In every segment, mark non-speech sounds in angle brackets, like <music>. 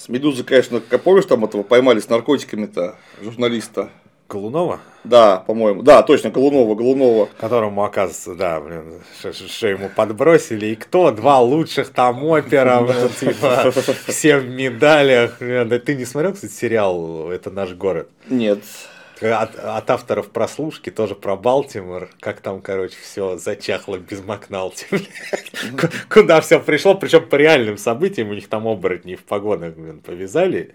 С Медузы, конечно, помнишь, там этого поймали с наркотиками-то журналиста. Голунова? Да, по-моему. Да, точно, Голунова, Голунова. Которому, оказывается, да, блин, что ему подбросили. И кто? Два лучших там опера, <laughs> типа, все в медалях. Ты не смотрел, кстати, сериал «Это наш город»? Нет. От, от авторов прослушки тоже про Балтимор, как там, короче, все зачахло без Макналти. <laughs> Куда все пришло, причем по реальным событиям, у них там оборотни в погонах, повязали.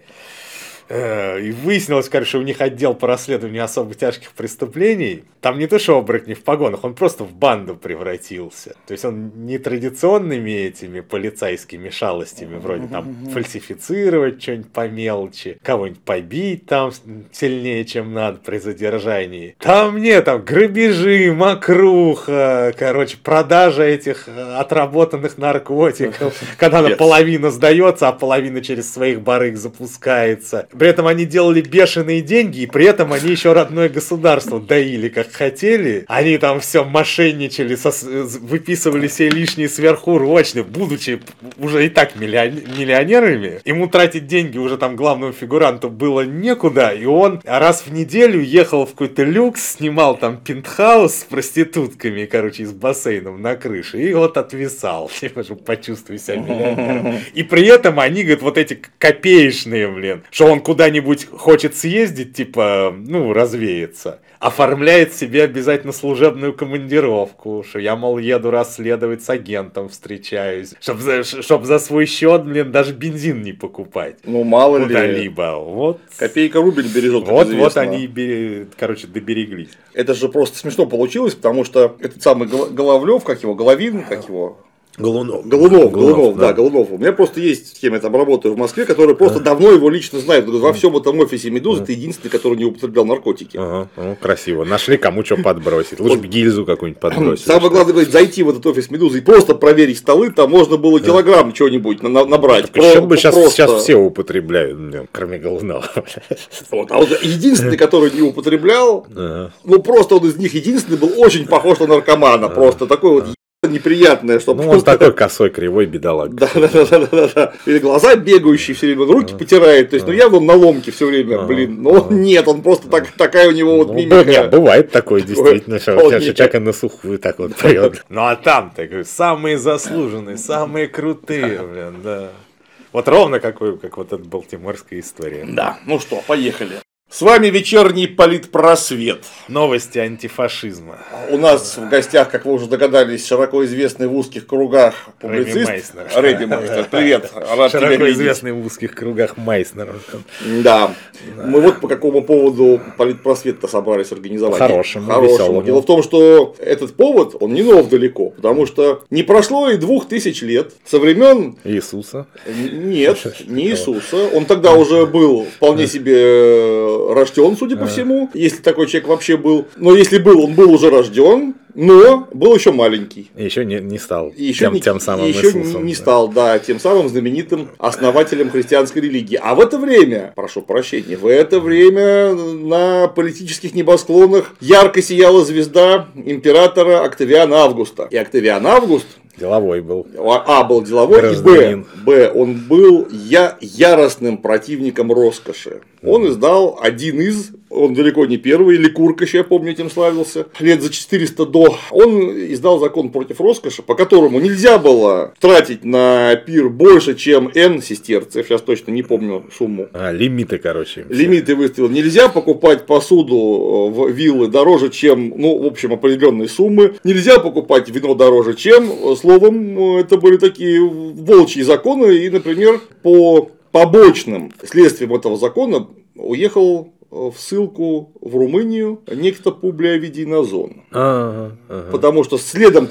Э, и выяснилось, короче, у них отдел по расследованию особо тяжких преступлений. Там не то, что оборотни в погонах, он просто в банду превратился. То есть он не традиционными этими полицейскими шалостями, вроде там фальсифицировать что-нибудь по мелочи, кого-нибудь побить там сильнее, чем надо при задержании. Там нет, там грабежи, мокруха, короче, продажа этих э, отработанных наркотиков, <laughs> когда половина сдается, а половина через своих барыг запускается. При этом они делали бешеные деньги, и при этом они еще родное государство доили, как хотели. Они там все мошенничали, со, выписывали себе лишние сверхурочные, будучи уже и так миллионерами. Ему тратить деньги уже там главному фигуранту было некуда, и он раз в неделю ехал в какой-то люкс, снимал там пентхаус с проститутками, короче, из бассейнов на крыше, и вот отвисал, <laughs> типа, почувствовать себя миллионером. И при этом они, говорят, вот эти копеечные, блин, что он куда-нибудь хочет съездить, типа, ну, развеяться, оформляет себе обязательно служебную командировку, что я, мол, еду расследовать с агентом, встречаюсь, чтобы за, чтоб за свой счет, блин, даже бензин не покупать. Ну, мало Куда-либо. Вот. Копейка рубль бережет, Вот, вот они, короче, добереглись. Это же просто смешно получилось, потому что этот самый Головлев, как его, Головин, как его, Голунов. Голунов, Голунов, Голунов да. да, Голунов. У меня просто есть с кем я там работаю в Москве, который просто давно его лично знает. Во всем этом офисе Медузы ты единственный, который не употреблял наркотики. Ага, ну, красиво. Нашли кому что подбросить. Лучше бы гильзу какую-нибудь подбросить. Самое главное, говорит, зайти в этот офис Медузы и просто проверить столы, там можно было килограмм чего-нибудь набрать. Причем бы сейчас, сейчас все употребляют, кроме Голунова. Вот, а вот единственный, который не употреблял, ну просто он из них единственный был очень похож на наркомана. Просто такой вот неприятное, что ну, он такой косой, кривой бедолаг. Да, да, да, да, да, да. Или глаза бегающие все время, руки потирает. То есть, ну явно он на ломке все время, блин. Но нет, он просто так, такая у него вот ну, мимика. Нет, бывает такое, действительно, что человек на сухую так вот поет. Ну а там ты самые заслуженные, самые крутые, блин, да. Вот ровно как, как вот эта балтиморская история. Да, ну что, поехали. С вами вечерний политпросвет. Новости антифашизма. У нас в гостях, как вы уже догадались, широко известный в узких кругах публицист. Майснер. Рэби Майснер. Привет. <laughs> Рад широко тебя известный в узких кругах Майснер. Да. да. Мы вот по какому поводу политпросвет-то собрались организовать. Хорошему, Хорошему. Дело в том, что этот повод, он не нов далеко, потому что не прошло и двух тысяч лет со времен Иисуса. Нет, не Иисуса. Он тогда уже был вполне себе рожден, судя по всему, если такой человек вообще был. Но если был, он был уже рожден, но был еще маленький. Еще не, не стал еще тем, не, тем самым еще Иисусом. не стал, да, тем самым знаменитым основателем христианской религии. А в это время, прошу прощения, в это время на политических небосклонах ярко сияла звезда императора Октавиана Августа. И Октавиан Август Деловой был. А, был деловой, Гражданин. и Б, Б, он был я, яростным противником роскоши. Он издал один из, он далеко не первый, Ликурка, еще я помню, этим славился, лет за 400 до. Он издал закон против роскоши, по которому нельзя было тратить на пир больше, чем N сестерцев, сейчас точно не помню сумму. А, лимиты, короче. Лимиты выставил. Нельзя покупать посуду в виллы дороже, чем, ну, в общем, определенные суммы. Нельзя покупать вино дороже, чем, словом, это были такие волчьи законы, и, например, по побочным следствием этого закона уехал в ссылку в Румынию некто Публия Видинозон. Ага, ага. Потому что следом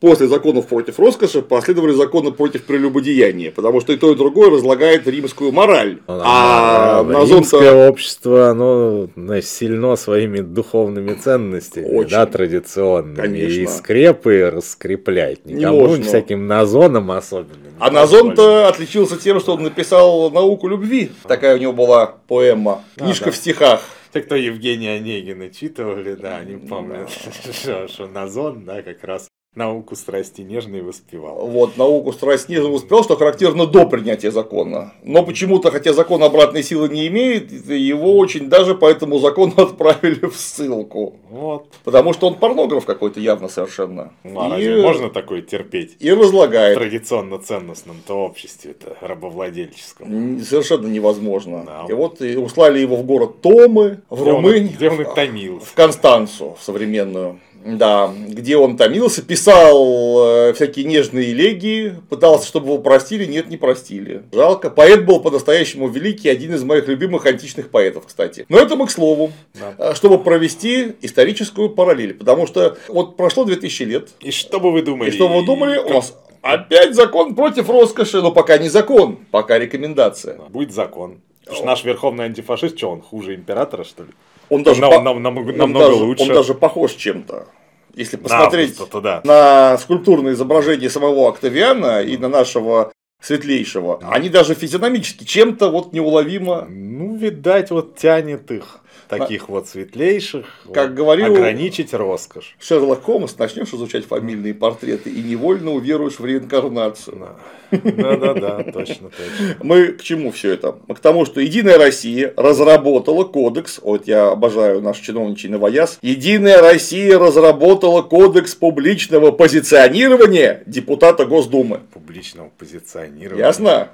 после законов против роскоши последовали законы против прелюбодеяния, потому что и то, и другое разлагает римскую мораль. А, а Назон римское общество, оно знаешь, сильно своими духовными ценностями, Очень. да, традиционными. Конечно. И скрепы раскреплять. Никому, не всяким Назоном особенно. А Назон-то отличился тем, что он написал науку любви. Такая у него была поэма, книжка а, да. в стихах. Те, кто Евгения Онегина читывали, да, они помнят, <laughs> что, что Назон, да, как раз Науку страсти нежной воспевал. Вот, науку страсть нежной воспевал, что характерно до принятия закона. Но почему-то, хотя закон обратной силы не имеет, его очень даже по этому закону <laughs> отправили в ссылку. Вот. Потому что он порнограф какой-то явно совершенно. Ну, а разве можно такое терпеть? И разлагает. В традиционно ценностном-то обществе-то рабовладельческом. Совершенно невозможно. Да. И вот и услали его в город Томы, в Румынии. где он и томился. В Констанцу, в современную. Да, где он томился, писал э, всякие нежные элегии, пытался, чтобы его простили, нет, не простили. Жалко. Поэт был по-настоящему великий, один из моих любимых античных поэтов, кстати. Но это мы к слову, Да. э, чтобы провести историческую параллель. Потому что вот прошло 2000 лет, И что бы вы думали? и что вы думали, у нас опять закон против роскоши, но пока не закон, пока рекомендация. Будет закон. Наш верховный антифашист, что он хуже императора, что ли? Он даже, Нам- по- нам- нам- он намного даже- лучше. Он даже похож чем-то. Если посмотреть то да. на скульптурное изображение самого Октавиана и на нашего светлейшего, они даже физиономически чем-то вот неуловимо. Ну, видать, вот тянет их, таких вот светлейших, Как вот, говорил- ограничить роскошь. Шерлок Холмс, начнешь изучать фамильные портреты и невольно уверуешь в реинкарнацию. Да. Да-да-да, точно, точно. Мы к чему все это? Мы к тому, что Единая Россия разработала кодекс, вот я обожаю наш чиновничий новояз, Единая Россия разработала кодекс публичного позиционирования депутата Госдумы. Публичного позиционирования. Ясно?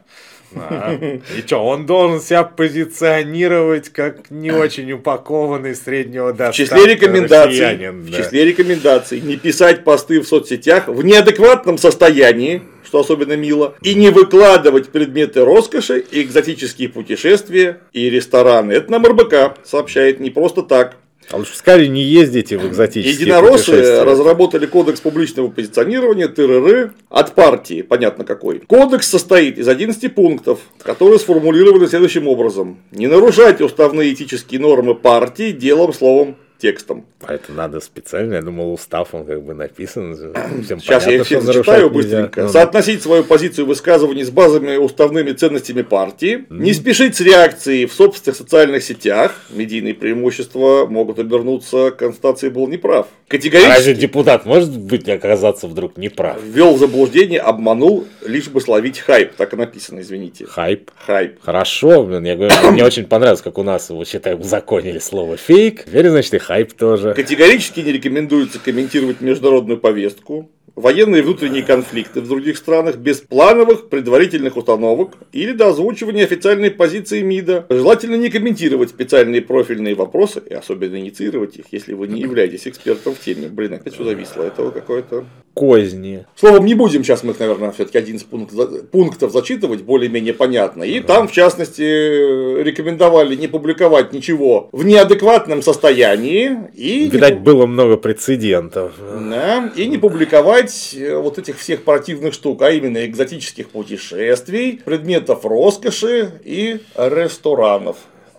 Да. И что, он должен себя позиционировать как не очень упакованный среднего В достатка числе рекомендаций, россиянин, в да. числе рекомендаций не писать посты в соцсетях в неадекватном состоянии, что особенно мило, и не выкладывать предметы роскоши, и экзотические путешествия и рестораны. Это нам РБК сообщает не просто так. А лучше сказали, не ездите в экзотические Единороссы разработали кодекс публичного позиционирования ТРР от партии, понятно какой. Кодекс состоит из 11 пунктов, которые сформулированы следующим образом. Не нарушать уставные этические нормы партии делом, словом, текстом. А это надо специально, я думал, устав он как бы написан. Всем Сейчас я понятно, всех что зачитаю нарушать нельзя. быстренько. Ну, Соотносить свою позицию высказываний с базовыми уставными ценностями партии. Не спешить с реакцией в собственных социальных сетях. Медийные преимущества могут обернуться. Констатацией был неправ. а Разве Категорически депутат может быть оказаться вдруг неправ? ввел в заблуждение, обманул, лишь бы словить хайп. Так и написано, извините. Хайп. Хайп. Хорошо, блин, я говорю, мне очень понравилось, как у нас его считают узаконили слово фейк. Теперь, значит, и хайп тоже. Категорически не рекомендуется комментировать международную повестку, военные и внутренние конфликты в других странах без плановых предварительных установок или до озвучивания официальной позиции МИДа. Желательно не комментировать специальные профильные вопросы и особенно инициировать их, если вы не являетесь экспертом в теме. Блин, опять все зависло. Это какое-то... Козни. Словом, не будем сейчас мы их, наверное, все-таки 11 пунктов, пунктов зачитывать, более-менее понятно. И там, в частности, рекомендовали не публиковать ничего в неадекватном состоянии. И не Видать, было много прецедентов. да, и не публиковать э, вот этих всех противных штук, а именно экзотических путешествий, предметов роскоши и ресторанов.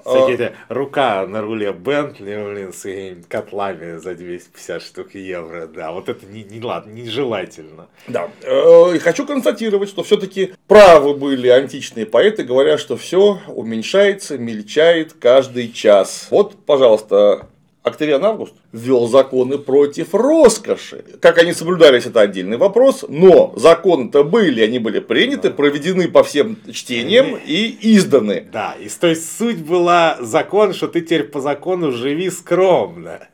Всякие А, рука на руле Бентли, блин, с котлами за 250 штук евро. Да, вот это не, не ладно, нежелательно. Да. Э, И хочу констатировать, что все-таки правы были античные поэты, говоря, что все уменьшается, мельчает каждый час. Вот, пожалуйста, Октавиан Август ввел законы против роскоши. Как они соблюдались, это отдельный вопрос, но законы-то были, они были приняты, проведены по всем чтениям и изданы. Да, и то есть суть была закон, что ты теперь по закону живи скромно.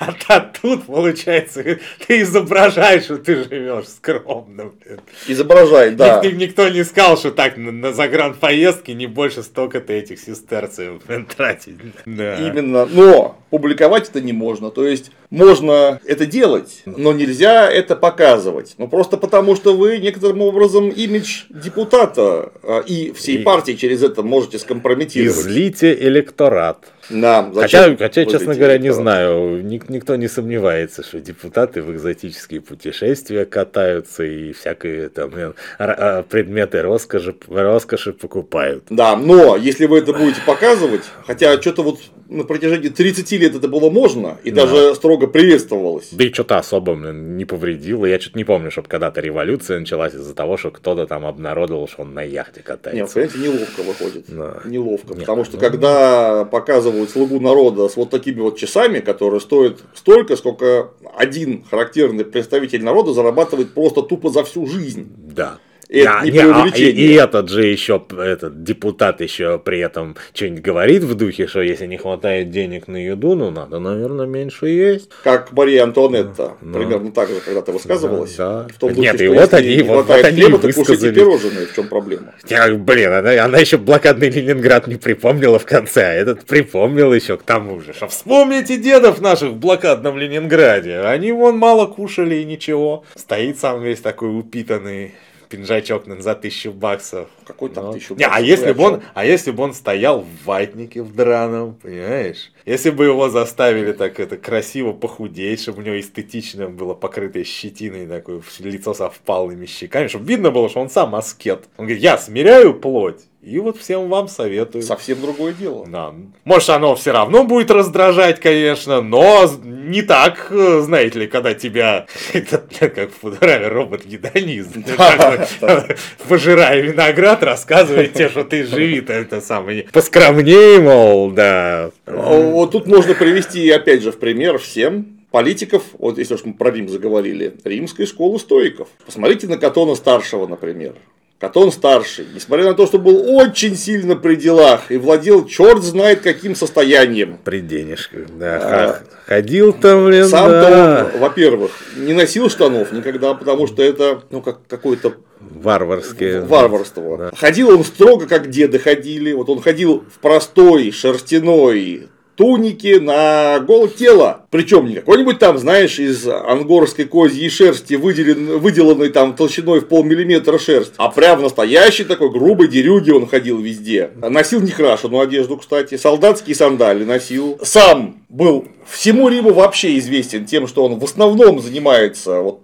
А тут, получается, ты изображаешь, что ты живешь скромно. блин. Изображает, да. Ник- Никто не сказал, что так на, на загранпоездке не больше столько-то этих сестерцев блин, <laughs> тратить. Да. Именно, но публиковать это не можно. То есть можно это делать, но нельзя это показывать. Ну просто потому, что вы некоторым образом имидж депутата а, и всей И- партии через это можете скомпрометировать. Излите электорат. Да, Хотя, зачем хотя, вы честно говоря, не знаю, ник- никто не сомневается, что депутаты в экзотические путешествия катаются и всякие там р- а, предметы роскоши, роскоши покупают. Да, но если вы это будете показывать, хотя что-то вот на протяжении 30 лет это было можно и да. даже строго приветствовалось. Да и что-то особо не повредило. Я что-то не помню, чтобы когда-то революция началась из-за того, что кто-то там обнародовал, что он на яхте катается. Нет, понимаете, неловко выходит. Да. Неловко. Нет, потому что ну... когда показывают слугу народа с вот такими вот часами, которые стоят столько, сколько один характерный представитель народа зарабатывает просто тупо за всю жизнь. Да. И, а, не не, а, и, и этот же еще, этот депутат еще при этом что-нибудь говорит в духе, что если не хватает денег на еду, ну надо, наверное, меньше есть. Как Мария Антуанетта, ну, примерно так же когда-то высказывалась. Да, да. В том духе, Нет, и вот они, вот, вот они хлеба, кушайте пирожные, в чем проблема. Я, блин, она, она еще блокадный Ленинград не припомнила в конце, а этот припомнил еще к тому же. Что вспомните дедов наших в блокадном Ленинграде, они вон мало кушали и ничего. Стоит сам весь такой упитанный пинжачок за тысячу баксов. Какой там ну. тысячу баксов? Не, а если, бы он, а если бы он стоял в ватнике в драном, понимаешь? Если бы его заставили так это красиво похудеть, чтобы у него эстетично было покрытое щетиной, такое лицо со впалыми щеками, чтобы видно было, что он сам аскет. Он говорит, я смиряю плоть, и вот всем вам советую. Совсем другое дело. Да. Может, оно все равно будет раздражать, конечно, но не так, знаете ли, когда тебя, <laughs> как в футураме робот-гедонист, <laughs> <laughs> пожирая виноград, рассказывает тебе, что ты живи это самое, поскромнее, мол, да. Вот тут можно привести, опять же, в пример всем, политиков, вот если уж мы про Рим заговорили, римской школы стоиков. Посмотрите на Катона старшего, например. Катон старший, несмотря на то, что был очень сильно при делах и владел черт знает каким состоянием. При денежках, да. А, ходил там, блин, Сам-то да. он, во-первых, не носил штанов никогда, потому что это, ну, как какое-то Варварское. Варварство. Да. Ходил он строго, как деды ходили. Вот он ходил в простой шерстяной туники на голое тело. Причем не какой-нибудь там, знаешь, из ангорской козьей шерсти, выделен, выделанной там толщиной в полмиллиметра шерсть, а прям настоящий такой грубой дерюги он ходил везде. Носил некрашенную одежду, кстати, солдатские сандали носил. Сам был всему Риму вообще известен тем, что он в основном занимается вот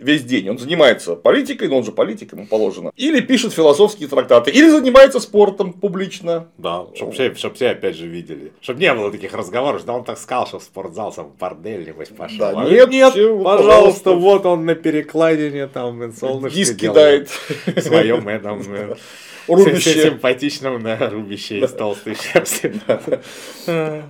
весь день. Он занимается политикой, но он же политик, ему положено. Или пишет философские трактаты, или занимается спортом публично. Да, чтобы все, чтоб все опять же видели. Чтобы не было таких разговоров, да он так сказал, что в спортзал сам бордель небось пошел. Да, а нет, нет, все, пожалуйста, пожалуйста, вот он на перекладине там солнышко Диск кидает. В своем этом рубище. Симпатичном, да, рубище из толстой шерсти. <laughs>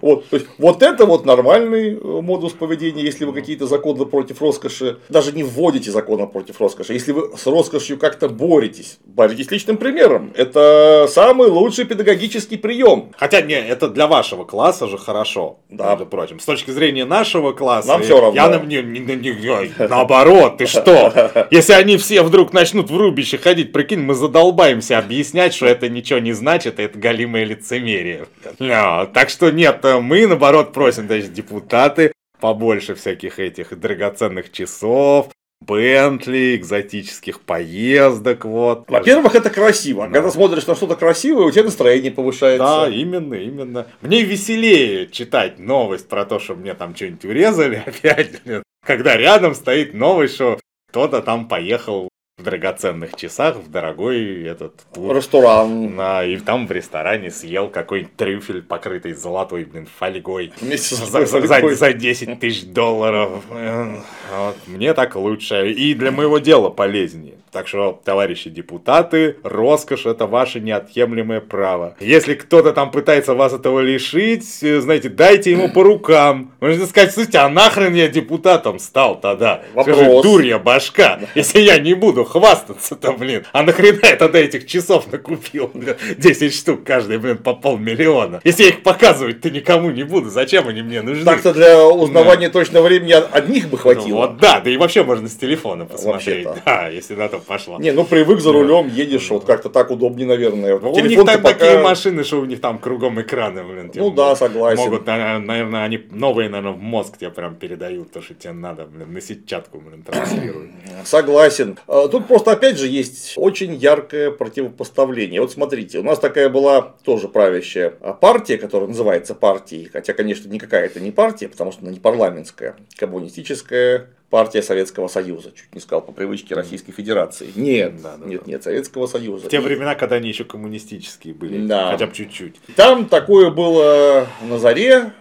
Вот, то есть, вот это вот нормальный э, модус поведения, если вы какие-то законы против роскоши, даже не вводите законы против роскоши, если вы с роскошью как-то боретесь, боритесь личным примером. Это самый лучший педагогический прием. Хотя, не, это для вашего класса же хорошо, да. между прочим. С точки зрения нашего класса, Нам все равно. я на мне, не, не, не, наоборот, ты что? Если они все вдруг начнут в рубище ходить, прикинь, мы задолбаемся объяснять что это ничего не значит, это галимое лицемерие. No. Так что нет, мы наоборот просим, даже депутаты, побольше всяких этих драгоценных часов, Бентли, экзотических поездок, вот. Во-первых, это красиво. Да. Когда смотришь на что-то красивое, у тебя настроение повышается. Да, именно, именно. Мне веселее читать новость про то, что мне там что-нибудь урезали <laughs> опять, когда рядом стоит новость, что кто-то там поехал в драгоценных часах в дорогой этот тур. Ресторан. На, и там в ресторане съел какой-нибудь трюфель, покрытый золотой, блин, фольгой. Вместе за, за, за, за 10 тысяч долларов. Вот, мне так лучше. И для моего дела полезнее. Так что, товарищи депутаты, роскошь это ваше неотъемлемое право. Если кто-то там пытается вас этого лишить, э, знаете, дайте ему по рукам. Можно сказать, слушайте, а нахрен я депутатом стал тогда? Вопрос. Скажи, дурья башка, если я не буду хвастаться-то, блин. А нахрена я тогда этих часов накупил, блин, 10 штук каждый, блин, по полмиллиона. Если я их показывать то никому не буду, зачем они мне нужны? Так-то для узнавания да. точного времени одних бы хватило. Ну, вот да, да и вообще можно с телефона посмотреть. Да, если на то пошло. Не, ну привык за рулем, едешь, вот как-то так удобнее, наверное. Ну, у них там пока... такие машины, что у них там кругом экраны, блин. Ну да, согласен. Могут, наверное, они новые, наверное, в мозг тебе прям передают то, что тебе надо, блин, на сетчатку, блин, транслируют. Согласен. А, тут просто опять же есть очень яркое противопоставление. Вот смотрите, у нас такая была тоже правящая партия, которая называется партией, хотя, конечно, никакая это не партия, потому что она не парламентская, коммунистическая партия Советского Союза. Чуть не сказал по привычке Российской Федерации. Нет, Да, да, нет, да. нет, Советского Союза. В те времена, когда они еще коммунистические были. Да. Хотя бы чуть-чуть. Там такое было на заре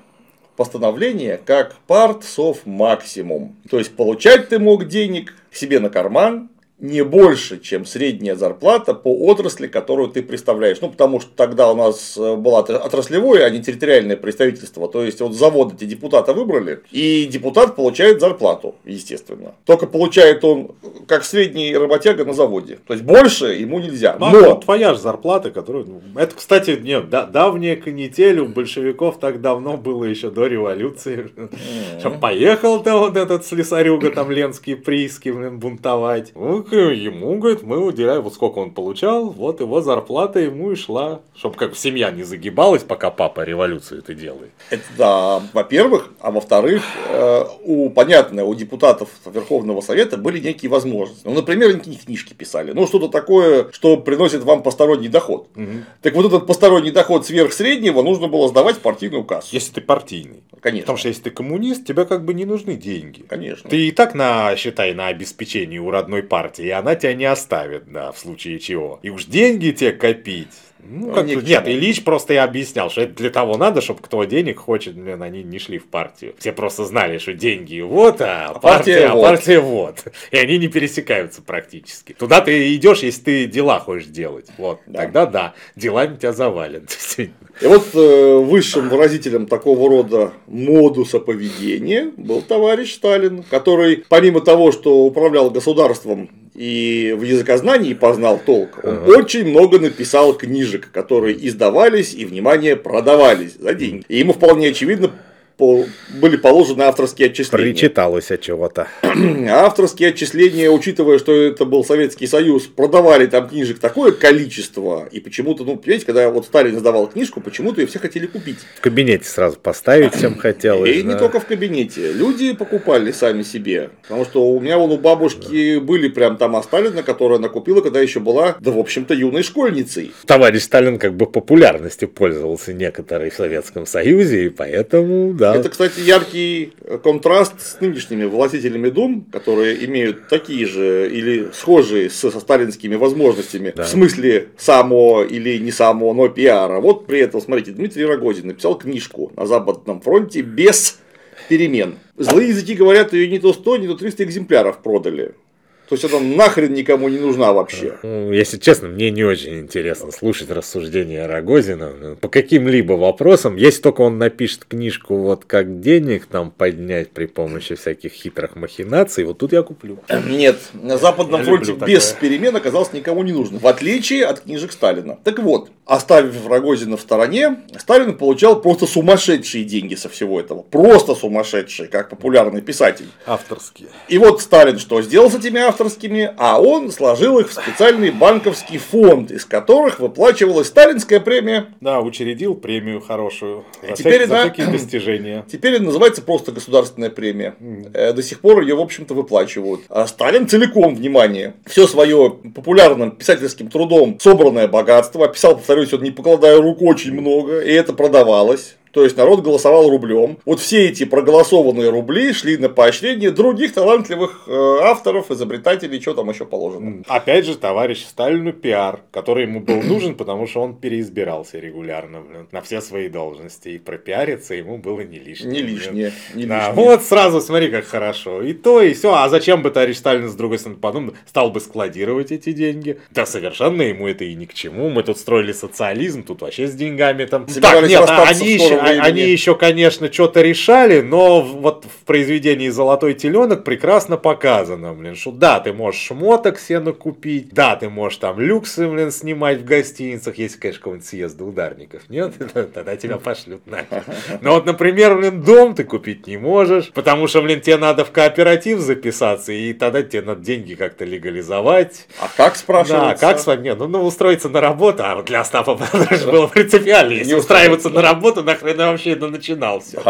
постановление, как партсов максимум. То есть получать ты мог денег себе на карман не больше, чем средняя зарплата по отрасли, которую ты представляешь. Ну, потому что тогда у нас э, было отра- отраслевое, а не территориальное представительство. То есть, вот завод эти депутата выбрали, и депутат получает зарплату, естественно. Только получает он как средний работяга на заводе. То есть, больше ему нельзя. Но вот твоя же зарплата, которую... ну, Это, кстати, нет, да, давняя канитель у большевиков так давно было еще до революции. Что поехал там вот этот слесарюга, там Ленский, Прииски, бунтовать. Ну, к- ему, говорит, мы уделяем, вот сколько он получал, вот его зарплата ему и шла. Чтобы как семья не загибалась, пока папа революцию это делает. Это да, во-первых, а во-вторых, э, у, понятно, у депутатов Верховного Совета были некие возможности. Ну, например, они книжки писали. Ну, что-то такое, что приносит вам посторонний доход. Так вот этот посторонний доход сверх среднего нужно было сдавать в партийную кассу. Если ты партийный. Конечно. Потому что если ты коммунист, тебе как бы не нужны деньги. Конечно. Ты и так на, считай, на обеспечении у родной партии, и она тебя не оставит, да, в случае чего. И уж деньги тебе копить. Ну, как к нет. Ильич просто и объяснял, что это для того надо, чтобы кто денег хочет, блин, они не шли в партию. Все просто знали, что деньги вот, а, А партия, партия а вот. партия вот. И они не пересекаются практически. Туда ты идешь, если ты дела хочешь делать. Вот, Да. тогда да, делами тебя завалят. <laughs> И вот э, высшим выразителем такого рода модуса поведения был товарищ Сталин, который помимо того, что управлял государством и в языкознании познал толк, он Ага. очень много написал книжек, которые издавались и, внимание, продавались за деньги. И ему вполне очевидно по- были положены авторские отчисления. Причиталось от чего-то. <clears throat> Авторские отчисления, учитывая, что это был Советский Союз, продавали там книжек такое количество. И почему-то, ну, понимаете, когда вот Сталин издавал книжку, почему-то ее все хотели купить. В кабинете сразу поставить всем хотелось. И не да. только в кабинете. Люди покупали сами себе. Потому что у меня вон у бабушки были прям там Сталина, которая накупила, когда еще была, да, в общем-то, юной школьницей. Товарищ Сталин как бы популярностью пользовался некоторые в Советском Союзе, и поэтому, да. Это, кстати, яркий контраст с нынешними властителями дум, которые имеют такие же или схожие со, со сталинскими возможностями, Да. в смысле само или не само, но пиара. Вот при этом, смотрите, Дмитрий Рогозин написал книжку на Западном фронте без перемен. Злые языки говорят, ее не то 100, не то 300 экземпляров продали. То есть она нахрен никому не нужна вообще. Ну, если честно, мне не очень интересно слушать рассуждения Рогозина по каким-либо вопросам. Если только он напишет книжку, вот как денег там поднять при помощи всяких хитрых махинаций, вот тут я куплю. Нет, на Западном Я фронте без такое. перемен оказалось никому не нужно. В отличие от книжек Сталина. Так вот, оставив Рогозина в стороне, Сталин получал просто сумасшедшие деньги со всего этого. Просто сумасшедшие, как популярный писатель. Авторские. И вот Сталин что сделал с этими авторскими? А он сложил их в специальный банковский фонд, из которых выплачивалась сталинская премия. Да, учредил премию хорошую за, теперь всякие- за она- всякие достижения. <clears throat> Теперь это называется просто государственная премия. Э, До сих пор ее, в общем-то, выплачивают. А Сталин целиком, внимание, все свое популярным писательским трудом собранное богатство, описал, повторюсь, он не покладая рук очень много, и это продавалось. То есть народ голосовал рублем. Вот все эти проголосованные рубли шли на поощрение других талантливых э, авторов, изобретателей, что там еще положено. Опять же, товарищ Сталину пиар, который ему был <clears throat> нужен, потому что он переизбирался регулярно блин, на все свои должности. И пропиариться ему было не лишнее. Не лишнее. Не Да, лишнее. вот сразу смотри, как хорошо. И то, и все. А зачем бы товарищ Сталин, с другой стороны, подумал, стал бы складировать эти деньги? Да совершенно ему это и ни к чему. Мы тут строили социализм, тут вообще с деньгами там. Собирались нет, а они еще, времени. они еще, конечно, что-то решали, но вот в произведении «Золотой теленок» прекрасно показано, блин, что да, ты можешь шмоток себе купить, да, ты можешь там люксы, блин, снимать в гостиницах, если, конечно, какого-нибудь съезда ударников, нет? <laughs> Тогда тебя пошлют нахер. Но вот, например, блин, дом ты купить не можешь, потому что, блин, тебе надо в кооператив записаться, и тогда тебе надо деньги как-то легализовать. А как спрашивается? Да, как с вами? Не, ну, ну, устроиться на работу, а вот для Остапа Бондарча было принципиально. Если Не устраиваться на работу, нахрен наверное, вообще это начинал все.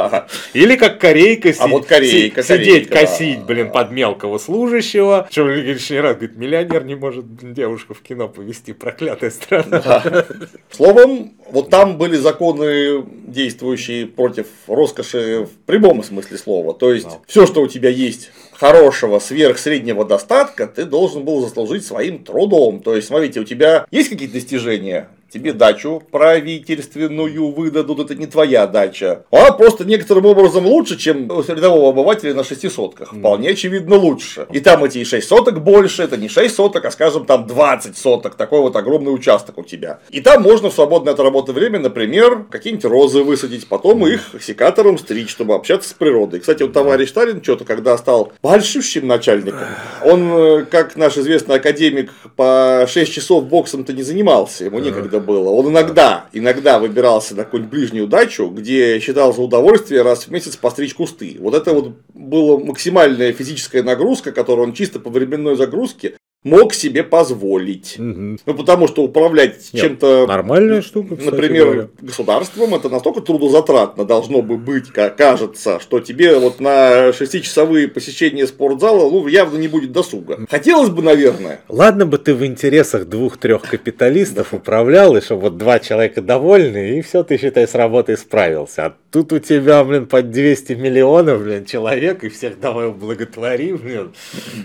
Или как корейка, а вот корейка, сидеть, корейка, косить, да. блин, под мелкого служащего. Что лишний раз говорит, миллионер не может девушку в кино повести, проклятая страна. Да. Словом, вот там были законы, действующие против роскоши в прямом смысле слова. То есть, да. все, что у тебя есть хорошего сверхсреднего достатка, ты должен был заслужить своим трудом. То есть, смотрите, у тебя есть какие-то достижения? Тебе дачу правительственную выдадут, это не твоя дача. Она просто некоторым образом лучше, чем у рядового обывателя на шести сотках. Вполне очевидно лучше. И там эти 6 соток больше, это не 6 соток, а скажем там 20 соток, такой вот огромный участок у тебя. И там можно в свободное от работы время, например, какие-нибудь розы высадить, потом их секатором стричь, чтобы общаться с природой. Кстати, вот товарищ Сталин что-то, когда стал большущим начальником, он, э, как наш известный академик, по 6 часов боксом-то не занимался, ему некогда было. Он иногда, иногда выбирался на какую-нибудь ближнюю дачу, где считал за удовольствие раз в месяц постричь кусты. Вот это вот была максимальная физическая нагрузка, которую он чисто по временной загрузке мог себе позволить. Угу. Ну, потому что управлять чем-то... Нормальная штука, кстати Например, говоря. государством, это настолько трудозатратно должно бы быть, как кажется, что тебе вот на шестичасовые посещения спортзала ну, явно не будет досуга. Хотелось бы, наверное. Ладно бы ты в интересах двух-трех капиталистов управлял, и чтобы вот два человека довольны, и все, ты, считай, с работой справился. А тут у тебя, блин, под 200 миллионов, блин, человек, и всех давай благотвори, блин.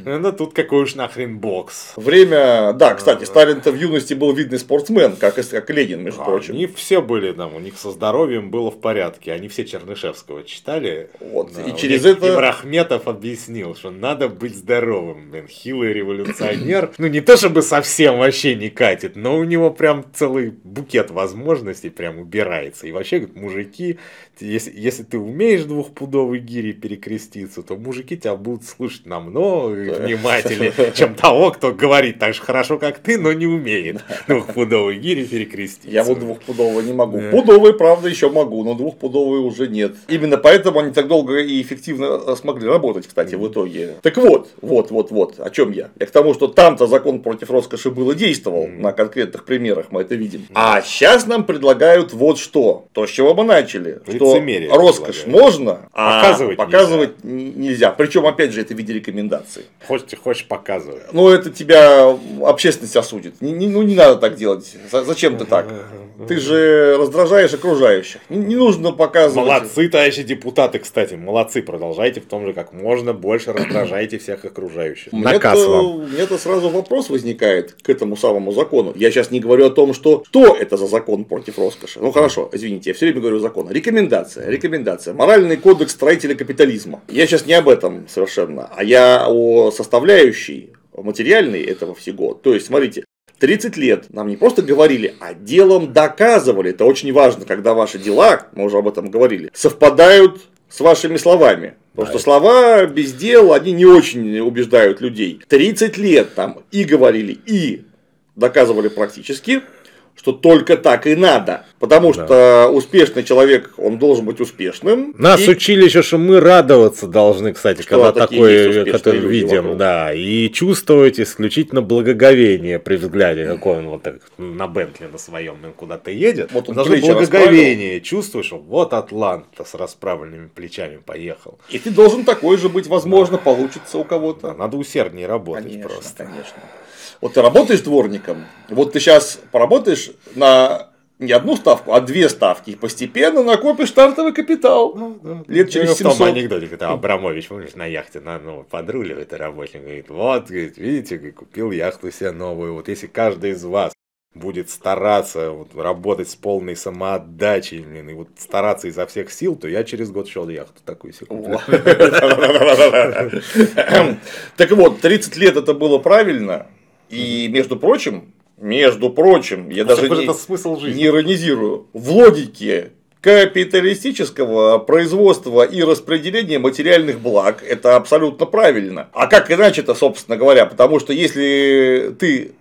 Ну, тут какой уж нахрен бог бокс. Время, да, кстати, Сталин-то в юности был видный спортсмен, как, и, как Ленин, между а, прочим. Они все были там, у них со здоровьем было в порядке, они все Чернышевского читали. Вот, да, и через это... Им Рахметов объяснил, что надо быть здоровым, блин, хилый революционер. Ну, не то чтобы совсем вообще не катит, но у него прям целый букет возможностей прям убирается. И вообще, говорит, мужики, если, если ты умеешь двухпудовый гири перекреститься, то мужики тебя будут слушать намного внимательнее, чем того, кто говорит так же хорошо, как ты, но не умеет двухпудовый гири перекреститься. Я вот двухпудового не могу. Пудовый, правда, еще могу, но двухпудовый уже нет. Именно поэтому они так долго и эффективно э, смогли работать, кстати, в итоге. Так вот, вот, вот, вот, о чем я. Я к тому, что там-то закон против роскоши был и действовал. На конкретных примерах мы это видим. А сейчас нам предлагают вот что. То, с чего мы начали. Что роскошь можно, а показывать, показывать нельзя. нельзя. Причем, опять же, это в виде рекомендаций. Хочешь, хочешь показывать. Ну, это тебя общественность осудит. Не, не, ну, не надо так делать. Зачем ты так? Ты же раздражаешь окружающих. Не, не нужно показывать. Молодцы, товарищи депутаты, кстати. Молодцы. Продолжайте в том же, как можно больше раздражайте всех окружающих. Наказ вам. Мне-то сразу вопрос возникает к этому самому закону. Я сейчас не говорю о том, что что это за закон против роскоши. Ну хорошо, извините, я все время говорю закон. Рекомендация. Рекомендация. Моральный кодекс строителя капитализма. Я сейчас не об этом совершенно, а я о составляющей материальной этого всего. То есть, смотрите, 30 лет нам не просто говорили, а делом доказывали. Это очень важно, когда ваши дела, мы уже об этом говорили, совпадают с вашими словами. Потому что слова без дел, они не очень убеждают людей. 30 лет там и говорили, и доказывали практически, что только так и надо. Потому да. что успешный человек, он должен быть успешным. Нас и... учили еще, что мы радоваться должны, кстати, что когда такое, который видим, вокруг. да, и чувствовать исключительно благоговение при взгляде, какой он вот так на Бентли на своем куда-то едет. Вот он должно благоговение чувствуешь, что вот Атланта с расправленными плечами поехал. И ты должен такой же быть, возможно, да. получится у кого-то. Да, надо усерднее работать конечно, просто. Конечно. Вот ты работаешь дворником, вот ты сейчас поработаешь на не одну ставку, а две ставки. И постепенно накопишь стартовый капитал. Ну, да. Лет через 700. В том анекдоте, когда Абрамович, помнишь, на яхте на, ну, подруливает работник, говорит, вот, говорит, видите, купил яхту себе новую. Вот если каждый из вас будет стараться вот, работать с полной самоотдачей блин, и вот стараться изо всех сил, то я через год шел яхту такую секунду. <laughs> Так вот, 30 лет это было правильно, и, между прочим, между прочим, я а даже не, смысл жизни. не иронизирую, в логике капиталистического производства и распределения материальных благ это абсолютно правильно. А как иначе-то, собственно говоря, потому что если ты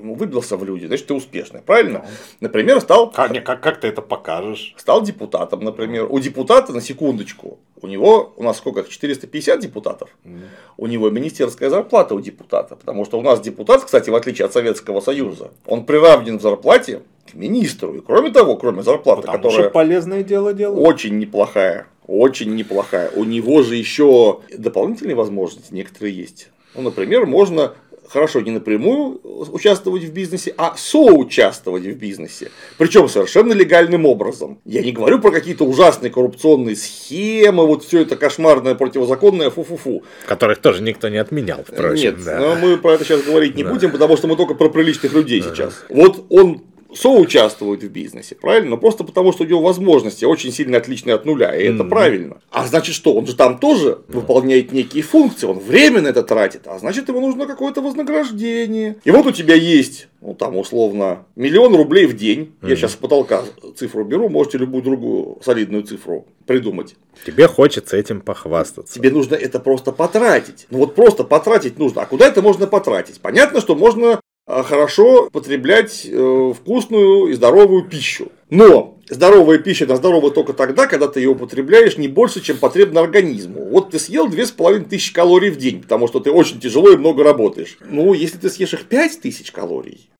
выбился в люди, значит, ты успешный, правильно? Например, стал... Как, не, как, как ты это покажешь? Стал депутатом, например. У депутата, на секундочку, у него, у нас сколько, 450 депутатов, mm. у него министерская зарплата у депутата, потому что у нас депутат, кстати, в отличие от Советского Союза, он приравнен в зарплате к министру. И кроме того, кроме зарплаты, Потому которая что полезное дело делает. очень неплохая, очень неплохая, у него же еще дополнительные возможности некоторые есть. Ну, например, можно хорошо не напрямую участвовать в бизнесе, а соучаствовать в бизнесе. Причем совершенно легальным образом. Я не говорю про какие-то ужасные коррупционные схемы, вот все это кошмарное, противозаконное, фу-фу-фу. Которых тоже никто не отменял, впрочем. Нет, да. но мы про это сейчас говорить не Да. будем, потому что мы только про приличных людей сейчас. Вот он соучаствует в бизнесе, правильно? Но просто потому, что у него возможности очень сильно отличные от нуля, и это Мгм. правильно. А значит что? Он же там тоже выполняет некие функции, он временно это тратит, а значит ему нужно какое-то вознаграждение. И вот у тебя есть, ну там условно, миллион рублей в день. Я Мгм. сейчас с потолка цифру беру, можете любую другую солидную цифру придумать. Тебе хочется этим похвастаться. Тебе нужно это просто потратить. Ну вот просто потратить нужно. А куда это можно потратить? Понятно, что можно хорошо потреблять э, вкусную и здоровую пищу. Но здоровая пища, она здорова только тогда, когда ты ее употребляешь не больше, чем потребно организму. Вот ты съел 2500 калорий в день, потому что ты очень тяжело и много работаешь. Ну, если ты съешь их 5000 калорий,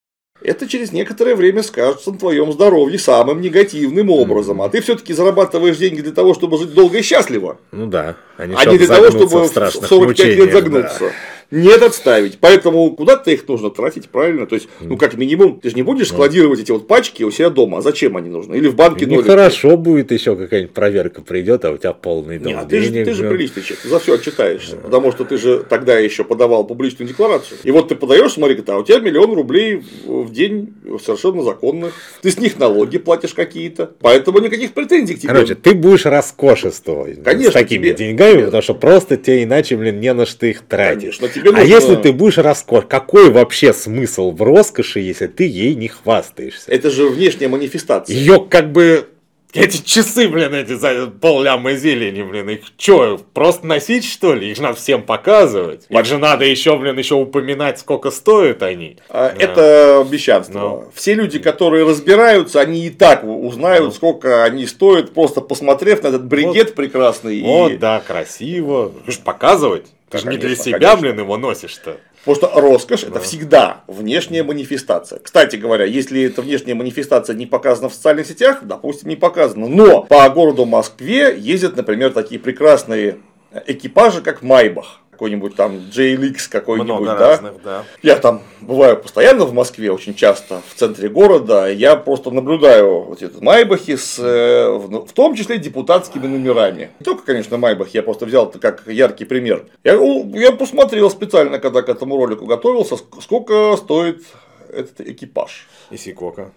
это через некоторое время скажется на твоем здоровье самым негативным образом. А ты все-таки зарабатываешь деньги для того, чтобы жить долго и счастливо, Ну да. А не, а не для того, чтобы в в страшных 45 лет загнуться. да. Нет отставить. Поэтому куда-то их нужно тратить, правильно? То есть, ну, как минимум, ты же не будешь складировать эти вот пачки у себя дома. А зачем они нужны? Или в банке нолики? Нехорошо будет еще какая-нибудь проверка придет, а у тебя полный дом Не, а ты же, ты же приличный человек, за все отчитаешься. Потому что ты же тогда еще подавал публичную декларацию. И вот ты подаешь, смотри, а у тебя миллион рублей в день совершенно законных. Ты с них налоги платишь какие-то. Поэтому никаких претензий к тебе. Короче, ты будешь роскошествовать Конечно, с такими тебе- деньгами, потому что просто тебе иначе, блин, не на что их тратить. Конечно, тебе А нужно- если ты будешь роскошь, какой вообще смысл в роскоши, если ты ей не хвастаешься? Это же внешняя манифестация. Ее как бы эти часы, блин, эти за полляма зелени, блин, их что, просто носить, что ли? Их надо всем показывать. Их же надо еще, блин, еще упоминать, сколько стоят они. А, Да. Это мещанство. Ну. Все люди, которые разбираются, они и так узнают, сколько они стоят, просто посмотрев на этот бригет прекрасный. и- Вот, да, красиво. Ты же показывать. Ты Да, же не для себя, конечно. блин, его носишь-то. Потому что роскошь это всегда внешняя манифестация. Кстати говоря, если эта внешняя манифестация не показана в социальных сетях, допустим, не показана. Но по городу Москве ездят, например, такие прекрасные экипажи, как Майбах. Какой-нибудь там JLX какой-нибудь, да? да. Я там бываю постоянно в Москве, очень часто в центре города. Я просто наблюдаю вот эти Майбахи с, э, в в том числе депутатскими номерами. Не только, конечно, Майбах, я просто взял это как яркий пример. Я, я посмотрел специально, когда к этому ролику готовился, ск- сколько стоит этот экипаж. И Сикока.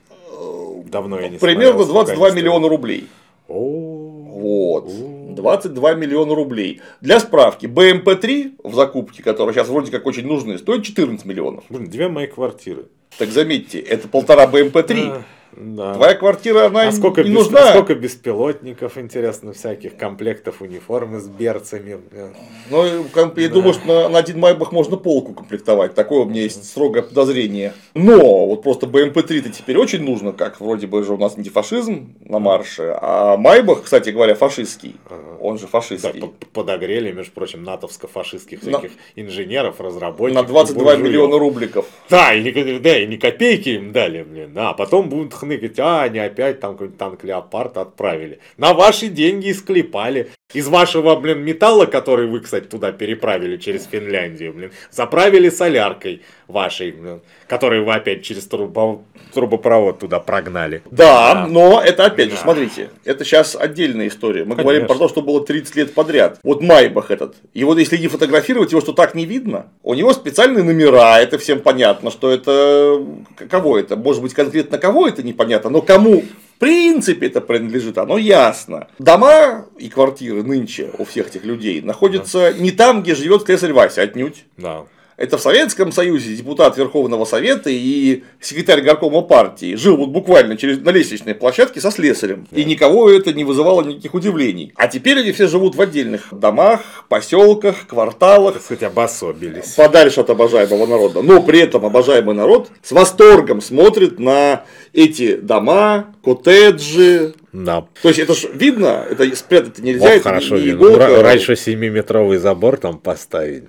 Давно я не Примерно смотрел, сколько 22 они миллиона рублей. О, Вот. О. 22 миллиона рублей. Для справки, БМП-3 в закупке, которые сейчас вроде как очень нужны, стоит 14 миллионов. Блин, две мои квартиры. Так заметьте, это полтора БМП-3. А, Да. Твоя квартира, она А сколько, не бес- нужна. сколько беспилотников, интересно, всяких комплектов униформы с берцами. ком- я Да. думаю, что на, на один майбах можно полку комплектовать. Такое у меня есть строгое подозрение. Но вот просто БМП-3-то теперь очень нужно, как вроде бы же у нас антифашизм на марше. А майбах, кстати говоря, фашистский. Ага. Он же Да, фашистский. по- подогрели, между прочим, натовско-фашистских На- всяких инженеров, разработчиков. На 22 буржуев. миллиона рубликов. Да, и да, и ни копейки им дали, блин. Да, а потом будут хныкать, а, они опять там какой-нибудь танк Леопард отправили. На ваши деньги склепали. Из вашего, блин, металла, который вы, кстати, туда переправили через Финляндию, блин, заправили соляркой вашей, блин, которую вы опять через трубо- трубопровод туда прогнали. Да, но это опять же, Да. смотрите, это сейчас отдельная история. Мы Конечно. говорим про то, что было 30 лет подряд. Вот Майбах этот. И вот если не фотографировать его, что так не видно, у него специальные номера, это всем понятно, что это кого это, может быть конкретно кого это непонятно, но кому в принципе это принадлежит, оно ясно. Дома и квартиры нынче у всех этих людей находятся не там, где живет слесарь Вася, отнюдь. Да. Это в Советском Союзе депутат Верховного Совета и секретарь горкома партии жил вот буквально через, на лестничной площадке со слесарем. И никого это не вызывало никаких удивлений. А теперь они все живут в отдельных домах, поселках, кварталах, Так сказать, обособились. подальше от обожаемого народа. Но при этом обожаемый народ с восторгом смотрит на эти дома, коттеджи. Да. То есть это же видно, это спрятать нельзя, Вот это хорошо не, не видно. Иголка. ра- Раньше 7-метровый забор там поставить.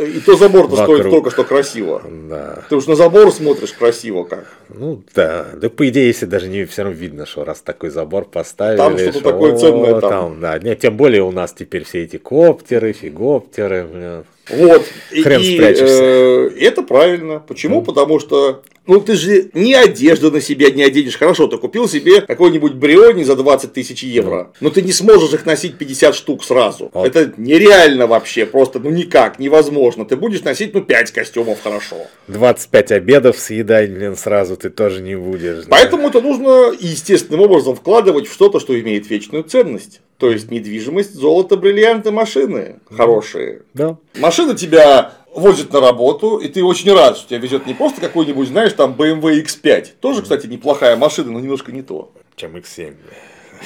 И то забор-то стоит Вокруг. только что красиво. Да. Ты уж на забор смотришь красиво как. Ну да, да по идее, если даже не все равно видно, что раз такой забор поставили, Там что-то что, такое ценное о, там. да, нет, тем более у нас теперь все эти коптеры, фигоптеры, бля. Вот. Хрен и, спрячешься. э, это правильно. Почему? Потому что ну ты же ни одежду на себя не оденешь. Хорошо, ты купил себе какой-нибудь Бриони за 20 тысяч евро. Но ты не сможешь их носить 50 штук сразу. Вот. Это нереально вообще. Просто ну никак, невозможно. Ты будешь носить ну 5 костюмов хорошо. 25 обедов съедать, блин, сразу ты тоже не будешь. да. Поэтому это нужно естественным образом вкладывать в что-то, что имеет вечную ценность. То есть недвижимость, золото, бриллианты, машины хорошие. Да. Машина тебя возит на работу, и ты очень рад, что тебя везет не просто какой-нибудь, знаешь, там BMW X5. Тоже, кстати, неплохая машина, но немножко не то. Чем X7. бля.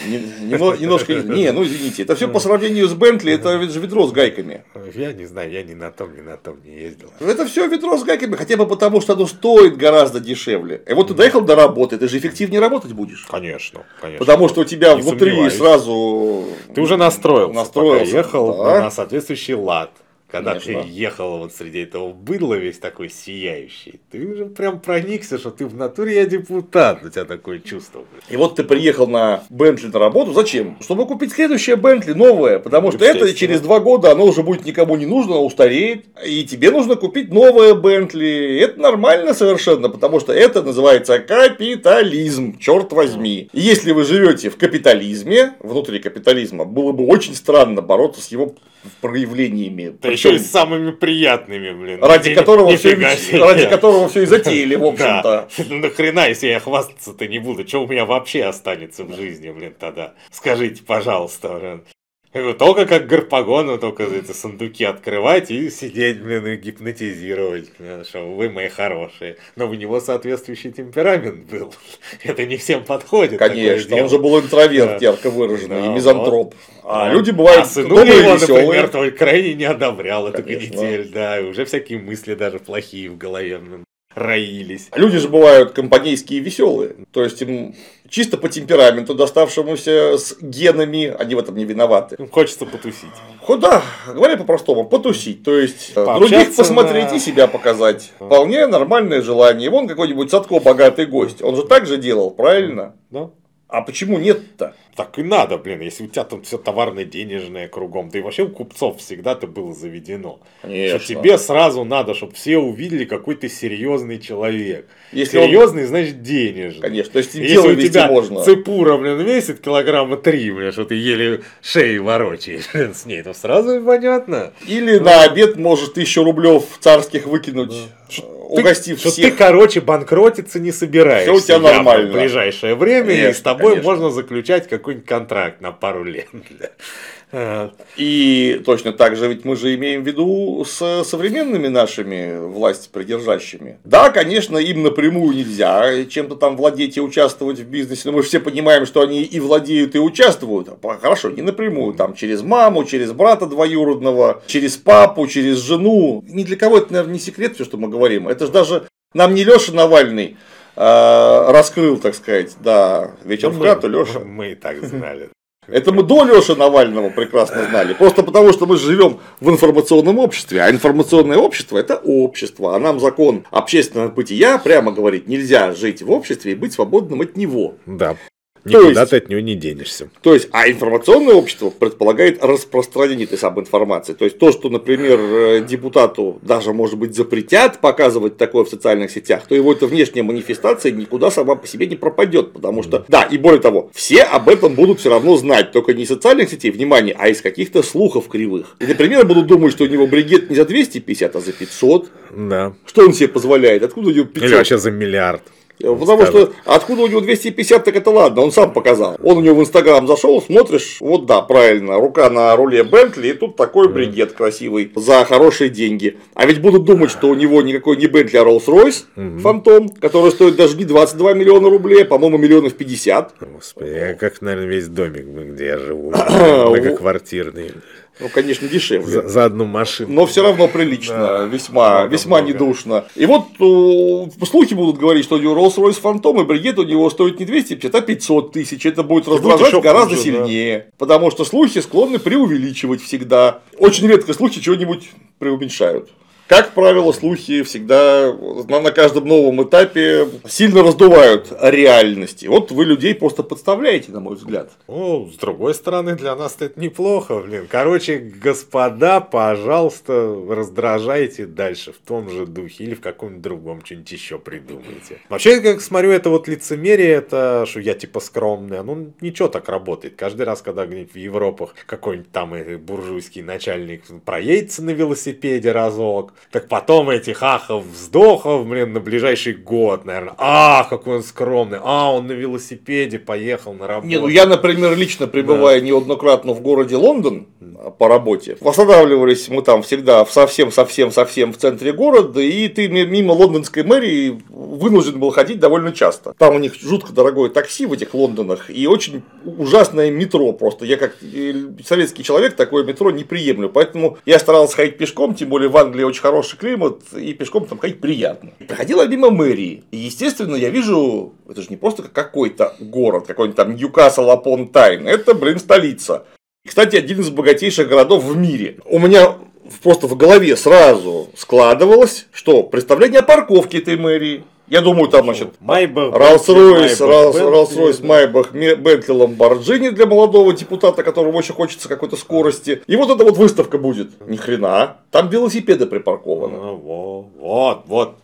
Не- Немножко не, ну извините, это все по сравнению с Бентли, это же ведро с гайками. Я не знаю, я ни на том, ни на том не ездил. Это все ведро с гайками, хотя бы потому, что оно стоит гораздо дешевле. И вот ты доехал до работы, ты же эффективнее работать будешь. Конечно, конечно. Потому что у тебя Не внутри сомневаюсь. сразу... Ты уже настроился, Настроился, пока ехал да. на соответствующий лад. Когда Конечно. ты ехал вот среди этого быдла весь такой сияющий, ты уже прям проникся, что ты в натуре я депутат, у тебя такое чувство. блин. И вот ты приехал на Бентли на работу. Зачем? Чтобы купить следующее Бентли новое. Потому что это через два года оно уже будет никому не нужно, оно устареет. И тебе нужно купить новое Бентли. Это нормально совершенно, потому что это называется капитализм. Черт возьми. И если вы живете в капитализме, внутри капитализма, было бы очень странно бороться с его проявлениями. Да еще и самыми приятными, блин. ради которого, все, ради которого все и затеяли, в <laughs> общем-то. Да. <laughs> Ну нахрена, если я хвастаться-то не буду, что у меня вообще останется в жизни, блин, тогда? Скажите, пожалуйста, блин. Только как гарпагону, только эти сундуки открывать и сидеть, блин, и гипнотизировать, что вы мои хорошие. Но у него соответствующий темперамент был. <laughs> Это не всем подходит. Конечно, он же был интроверт, Да. ярко выраженный, и Да, мизантроп. А люди бывают а добрые, его, веселые. например, крайне не одобрял эту канитель, да, и уже всякие мысли даже плохие в голове роились. Люди же бывают компанейские и веселые. То есть им чисто по темпераменту, доставшемуся с генами, они в этом не виноваты. Ну, Хочется потусить. Куда, говоря по-простому, потусить. То есть э, Пообщаться других посмотреть на- и себя показать. Вполне нормальное желание. Вон какой-нибудь Садко богатый гость. Он же так же делал, правильно? Да? А почему нет-то? Так и надо, блин, если у тебя там все товарное, денежное кругом, да и вообще у купцов всегда это было заведено. Конечно. Что тебе сразу надо, чтобы все увидели, какой ты серьезный человек. Если он- Серьезный, значит денежный. Конечно, то есть Если дело у тебя можно. цепура, блин, весит килограмма три, блин, что ты еле шеи ворочаешь блин, с ней, то сразу понятно. Или на обед может тысячу рублев царских выкинуть, э, угостив что всех. ты, короче, банкротиться не собираешься. Всё у тебя нормально. В ближайшее время, и с тобой конечно. можно заключать какой-нибудь контракт на пару лет. <laughs> А, И точно так же ведь мы же имеем в виду с современными нашими власти придержащими. Да, конечно, им напрямую нельзя чем-то там владеть и участвовать в бизнесе, но мы же все понимаем, что они и владеют, и участвуют. Хорошо, не напрямую, там через маму, через брата двоюродного, через папу, через жену. Ни для кого это, наверное, не секрет, все, что мы говорим. Это же даже нам не Леша Навальный э, раскрыл, так сказать, да, вечер в мы- хату, Леша. Мы и так знали. Это мы до Леши Навального прекрасно знали. Просто потому, что мы живем в информационном обществе. А информационное общество – это общество. А нам закон общественного бытия прямо говорит, нельзя жить в обществе и быть свободным от него. Да. Никуда есть- ты от него не денешься. То есть, а информационное общество предполагает распространение этой самой информации. То есть, то, что, например, э, депутату даже, может быть, запретят показывать такое в социальных сетях, то его эта внешняя манифестация никуда сама по себе не пропадет. Потому что, да, и более того, все об этом будут все равно знать. Только не из социальных сетей, внимание, а из каких-то слухов кривых. И, например, будут думать, что у него бригет не за 250, а за 500. Да. Что он себе позволяет? Откуда у него 500? Или вообще за миллиард. Потому Скажут. что откуда у него 250, так это ладно, он сам показал. Он у него в Инстаграм зашел, смотришь, вот да, правильно, рука на руле Бентли, и тут такой бригет красивый за хорошие деньги. А ведь будут думать, что у него никакой не Бентли, а Rolls-Royce Фантом, который стоит даже не 22 миллиона рублей, а, по-моему, миллионов 50. Господи, я как, наверное, весь домик, где я живу. <clears throat> Многоквартирный. Ну, конечно, дешевле. За, за одну машину. Но все равно прилично, Да. весьма, весьма много. недушно. И вот э, слухи будут говорить, что у него Rolls-Royce Phantom и бригет у него стоит не 250, а 500 тысяч. Это будет раздражать еще гораздо хуже, сильнее. Потому что слухи склонны преувеличивать всегда. Очень редко слухи чего-нибудь преуменьшают. Как правило, слухи всегда на, каждом новом этапе сильно раздувают реальности. Вот вы людей просто подставляете, на мой взгляд. Ну, с другой стороны, для нас это неплохо, блин. Короче, господа, пожалуйста, раздражайте дальше в том же духе или в каком-нибудь другом что-нибудь еще придумайте. Вообще, как смотрю, это вот лицемерие, это что я типа скромный, ну ничего так работает. Каждый раз, когда где-нибудь в Европах какой-нибудь там буржуйский начальник проедется на велосипеде разок, так потом этих ахов, вздохов, блин, на ближайший год, наверное. А, какой он скромный. А, он на велосипеде поехал на работу. Не, ну я, например, лично пребывая неоднократно в городе Лондон по работе, останавливались мы там всегда в совсем-совсем-совсем в центре города, и ты мимо лондонской мэрии вынужден был ходить довольно часто. Там у них жутко дорогое такси в этих Лондонах и очень ужасное метро просто. Я как э, советский человек такое метро не приемлю, поэтому я старался ходить пешком, тем более в Англии очень хороший климат, и пешком там ходить приятно. Проходила мимо мэрии, и естественно я вижу, это же не просто какой-то город, какой-нибудь там Ньюкасл апон Тайн, это, блин, столица. Кстати, один из богатейших городов в мире. У меня просто в голове сразу складывалось, что представление о парковке этой мэрии, я думаю, там, значит, Майбах, Rolls-Royce, Майбах, Бентли, Ламборджини для молодого депутата, которому очень хочется какой-то скорости. И вот эта вот выставка будет. Ни хрена. Там велосипеды припаркованы. Ну, во- Вот, вот.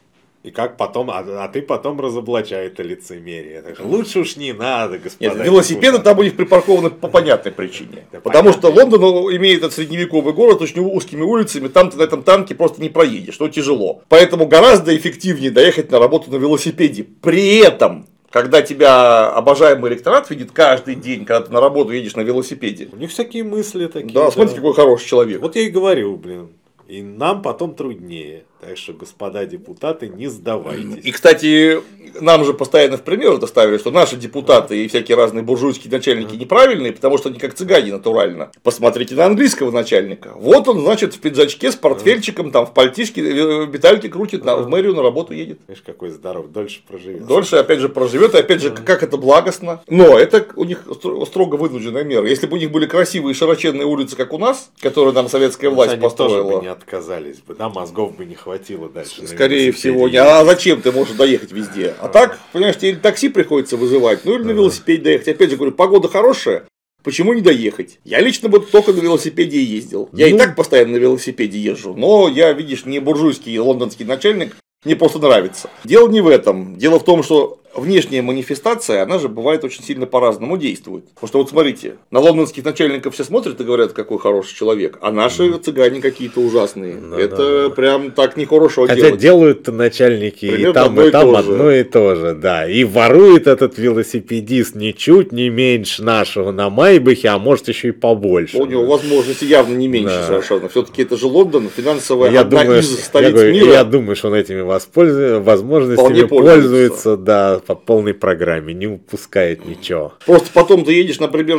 И как потом, а, а ты потом разоблачай это лицемерие. Так что лучше уж не надо, господа. Нет, велосипеды там у них припаркованы по понятной причине. Да, Потому понятно. что Лондон имеет этот средневековый город очень узкими улицами, там ты на этом танке просто не проедешь, но тяжело. Поэтому гораздо эффективнее доехать на работу на велосипеде. При этом когда тебя обожаемый электорат видит каждый день, когда ты на работу едешь на велосипеде. У них всякие мысли такие. Да, смотрите, какой хороший человек. Вот я и говорю, блин. И нам потом труднее. Так что, господа депутаты, не сдавайтесь. И, кстати, нам же постоянно в пример это ставили, что наши депутаты и всякие разные буржуйские начальники неправильные, потому что они как цыгане натурально. Посмотрите на английского начальника. Вот он, значит, в пиджачке с портфельчиком, там в пальтишке, э, метальки крутит, на- в мэрию на работу едет. Видишь, какой здоров, дольше проживет. Дольше, опять же, проживет, и опять же, как это благостно. Но это у них стро- строго вынужденная мера. Если бы у них были красивые широченные улицы, как у нас, которые нам советская власть Они тоже построила. бы не отказались бы, да, мозгов бы не хватило дальше. на Скорее всего, не. А зачем ты можешь доехать везде? А так, понимаешь, тебе такси приходится вызывать, ну или на велосипеде доехать. Опять же говорю, погода хорошая, почему не доехать? Я лично бы только на велосипеде и ездил. Я и Ну. так постоянно на велосипеде езжу, но я, видишь, не буржуйский лондонский начальник, мне просто нравится. Дело не в этом. Дело в том, что внешняя манифестация, она же бывает очень сильно по-разному действует. Потому что вот смотрите, на лондонских начальников все смотрят и говорят, какой хороший человек, а наши цыгане какие-то ужасные. Да, Это да, прям так нехорошо Хотя делать. делают-то начальники и Примерно там, одно и и там то одно и то же, да. И ворует этот велосипедист ничуть не меньше нашего на Майбахе, а может еще и побольше. У него возможности явно не меньше Да. совершенно. Все-таки это же Лондон, финансовая я одна думаю, из столиц я, говорю, мира. я думаю, что он этими воспользуется, возможностями пользуется. пользуется. да, по полной программе, не упускает ничего. Просто потом ты едешь, например,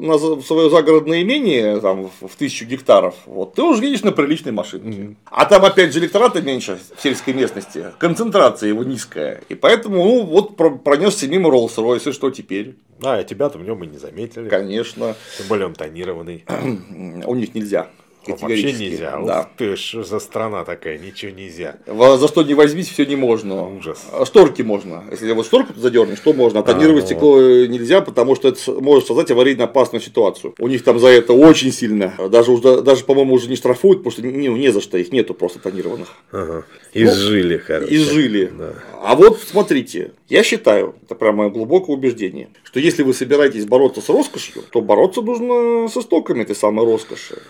на свое загородное имение там, в тысячу гектаров, вот, ты уже едешь на приличной машине. А там опять же электората меньше в сельской местности, концентрация его низкая. И поэтому, ну, вот про- пронесся мимо Rolls-Royce, и что теперь? А, а тебя-то в нем и не заметили. Конечно, Тем более он тонированный. <clears throat> у них нельзя. Вообще нельзя. Да. Ух ты, что за страна такая, ничего нельзя. За что не возьмись, все не можно. Ужас. А Шторки можно. Если вот шторку задернешь, что можно. А тонировать ну стекло нельзя, потому что это может создать аварийно опасную ситуацию. У них там за это очень сильно. Даже, уже, даже по-моему, уже не штрафуют, потому что не, не за что их нету просто тонированных. Ага. Изжили, короче. Изжили. Да. А вот смотрите, я считаю, это прям мое глубокое убеждение, что если вы собираетесь бороться с роскошью, то бороться нужно с истоками этой самой роскоши.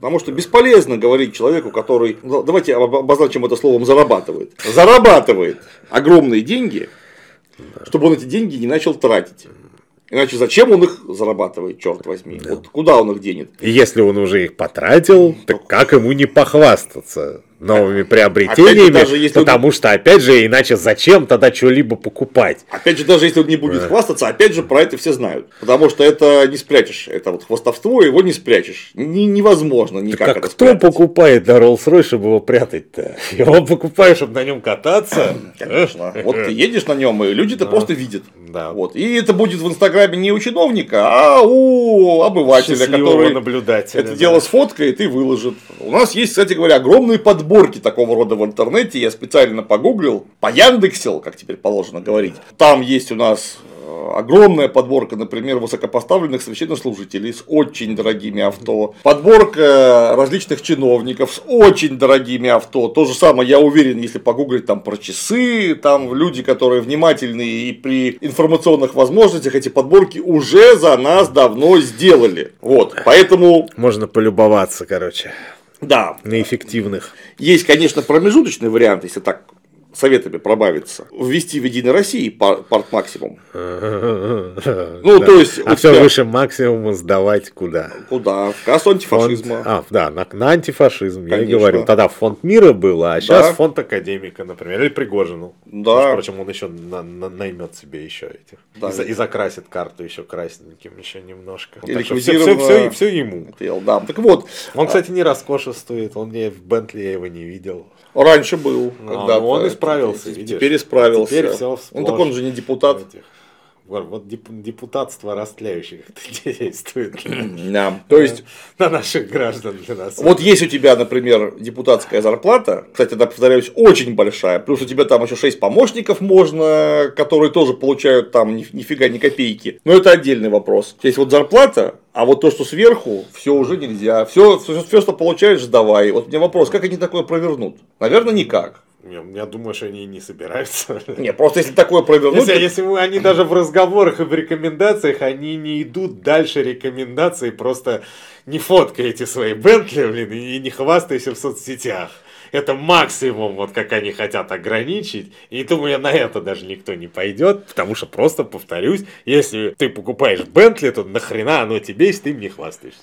Потому что бесполезно говорить человеку, который, ну, давайте об- обозначим это словом, зарабатывает. Зарабатывает огромные деньги, чтобы он эти деньги не начал тратить. Иначе зачем он их зарабатывает, черт возьми? Вот куда он их денет? И если он уже их потратил, так как ему не похвастаться? Новыми приобретениями, даже если он- потому что, опять же, иначе зачем тогда что-либо покупать? Опять же, даже если он не будет хвастаться, опять же, про это все знают. Потому что это не спрячешь. Это вот хвастовство, его не спрячешь. Ни- невозможно никак Как это кто спрятать. покупает на Rolls-Royce, чтобы его прятать-то? <laughs> Его покупаешь, чтобы на нем кататься? Конечно. Вот ты едешь на нем, и люди это просто видят. Да. Вот. И это будет в Инстаграме не у чиновника, а у обывателя, Счастливого который наблюдателя. это да. дело сфоткает и выложит. У нас есть, кстати говоря, огромные подборки такого рода в интернете. Я специально погуглил, пояндексил, как теперь положено говорить. Там есть у нас огромная подборка, например, высокопоставленных священнослужителей с очень дорогими авто, подборка различных чиновников с очень дорогими авто. То же самое, я уверен, если погуглить там про часы, там люди, которые внимательные и при информационных возможностях эти подборки уже за нас давно сделали. Вот, поэтому, Можно полюбоваться, короче, да, на эффективных. есть, конечно, промежуточный вариант, если так советами пробавиться. Ввести в Единой России парт максимум. <laughs> Ну, то есть, А все тебя- выше максимума сдавать куда? Куда? В кассу Фонд- антифашизма. А, да, на, на антифашизм, я и Конечно. говорил. Тогда фонд мира был, а сейчас Да. фонд академика, например, или Пригожину. Да. Между прочим, он еще на- на- наймет себе еще этих. Да. И, за- и закрасит карту еще красненьким еще немножко. И Так что все, ликвидировано- все, ему. Да, так вот, Он, кстати, не роскошествует, он мне в Бентли я его не видел. Раньше был. Когда-то. ну, он исправился, Теперь видишь. Теперь исправился. Теперь всё ну так он же не депутат. Этих. Вот, вот деп- депутатство растляющих <laughs> действует Да. То есть, на наших граждан для нас. вот есть у тебя, например, депутатская зарплата, кстати, да, повторяюсь, очень большая, плюс у тебя там еще 6 помощников можно, которые тоже получают там ни- нифига ни копейки. Но это отдельный вопрос. Есть вот зарплата, а вот то, что сверху, все уже нельзя. Все, все, что получаешь, давай. Вот у меня вопрос, как они такое провернут? Наверное, никак. Я, я думаю, что они и не собираются. <laughs> Не, просто если такое провернуть, Если, если мы- они даже в разговорах и в рекомендациях, они не идут дальше рекомендаций, просто не фоткайте свои Бентли, блин, и не хвастайся в соцсетях. Это максимум, вот как они хотят ограничить. И думаю, на это даже никто не пойдет, потому что просто повторюсь, если ты покупаешь Бентли, то нахрена оно тебе, если ты им не хвастаешься.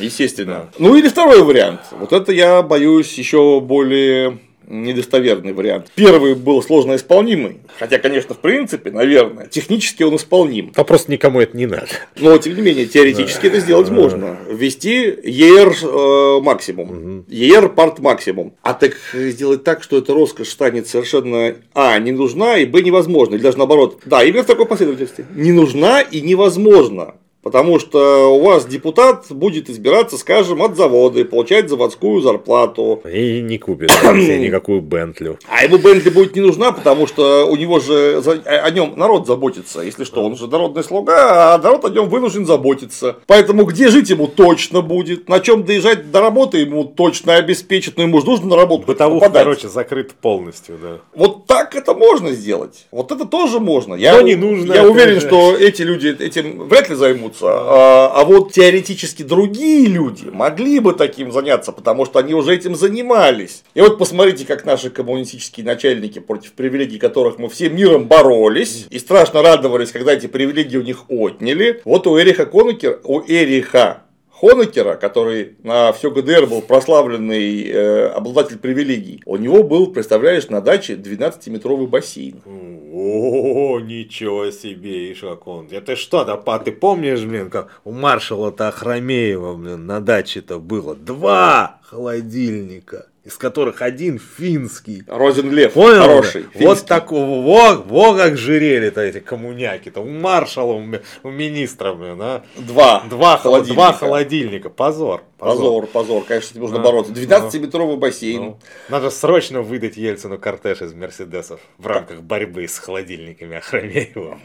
Естественно. Ну или второй вариант. Вот это я боюсь еще более недостоверный вариант. Первый был сложно исполнимый, хотя, конечно, в принципе, наверное, технически он исполним. А просто никому это не надо. Но, тем не менее, теоретически это сделать можно. Ввести ER максимум. ER парт максимум. А так сделать так, что эта роскошь станет совершенно А, не нужна, и Б, невозможно. Или даже наоборот. Да, именно в такой последовательности. Не нужна и невозможно. Потому что у вас депутат будет избираться, скажем, от завода и получать заводскую зарплату. И не купит себе <coughs> никакую Бентлю. А ему Бентли будет не нужна, потому что у него же за- о нем народ заботится. Если что, он же народный слуга, а народ о нем вынужден заботиться. Поэтому где жить ему точно будет, на чем доезжать до работы ему точно обеспечат, но ему же нужно на работу Бытовуха, попадать. короче, закрыт полностью, да. Вот так это можно сделать. Вот это тоже можно. Я, Но не нужно, Я уверен, же. что эти люди этим вряд ли займутся. А, а вот теоретически другие люди могли бы таким заняться, потому что они уже этим занимались. И вот посмотрите, как наши коммунистические начальники, против привилегий которых мы всем миром боролись, и страшно радовались, когда эти привилегии у них отняли. Вот у Эриха Конекера, у Эриха Хонекера, который на все ГДР был прославленный э, обладатель привилегий, у него был, представляешь, на даче 12-метровый бассейн. О, ничего себе, ишь как он. Это что, да, па, ты помнишь, блин, как у маршала-то Ахрамеева, блин, на даче-то было два холодильника, из которых один финский. Розенлев, Понял? хороший. да? Вот финский. такого, во, во как жирели-то эти коммуняки-то. У маршала, у, ми- у министра, блин, а. Два, Два, холодильника. два холодильника. Позор. Позор, позор, конечно, с этим нужно Да. бороться. 12-метровый бассейн. Ну, надо срочно выдать Ельцину кортеж из Мерседесов в рамках борьбы с холодильниками Ахрамеева.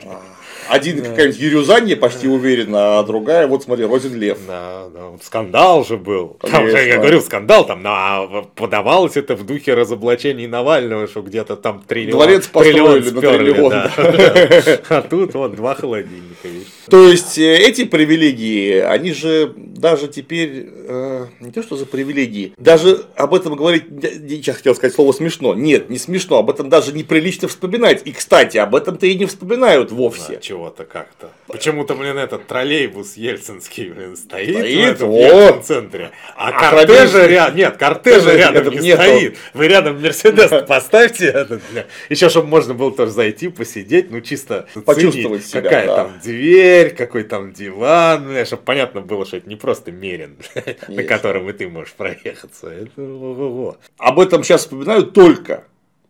Один какая-нибудь Юрюзанье почти уверена, а другая, вот смотри, Розенлев. Да, да, вот скандал же был. Там, Конечно. я говорю, скандал там, на, подавалось это в духе разоблачений Навального, что где-то там триллион. Дворец построили триллион на сперли, триллион, да. <laughs> А тут вот два холодильника, видишь. То есть э, эти привилегии, они же даже теперь э, не то что за привилегии, даже об этом говорить, сейчас хотел сказать слово смешно. Нет, не смешно, об этом даже неприлично вспоминать. И, кстати, об этом-то и не вспоминают вовсе. Да, чего-то как-то. Почему-то, блин, этот троллейбус ельцинский, блин, стоит, стоит в этом центре. А, а кортежа рядом, нет, кортежа рядом не нету. стоит. Вы рядом Мерседес поставьте этот, еще чтобы можно было тоже зайти, посидеть, ну чисто почувствовать себя, какая да. там дверь, какой там диван, бля, чтобы понятно было, что это не просто Мерин, на котором и ты можешь проехаться. Это... Об этом сейчас вспоминают только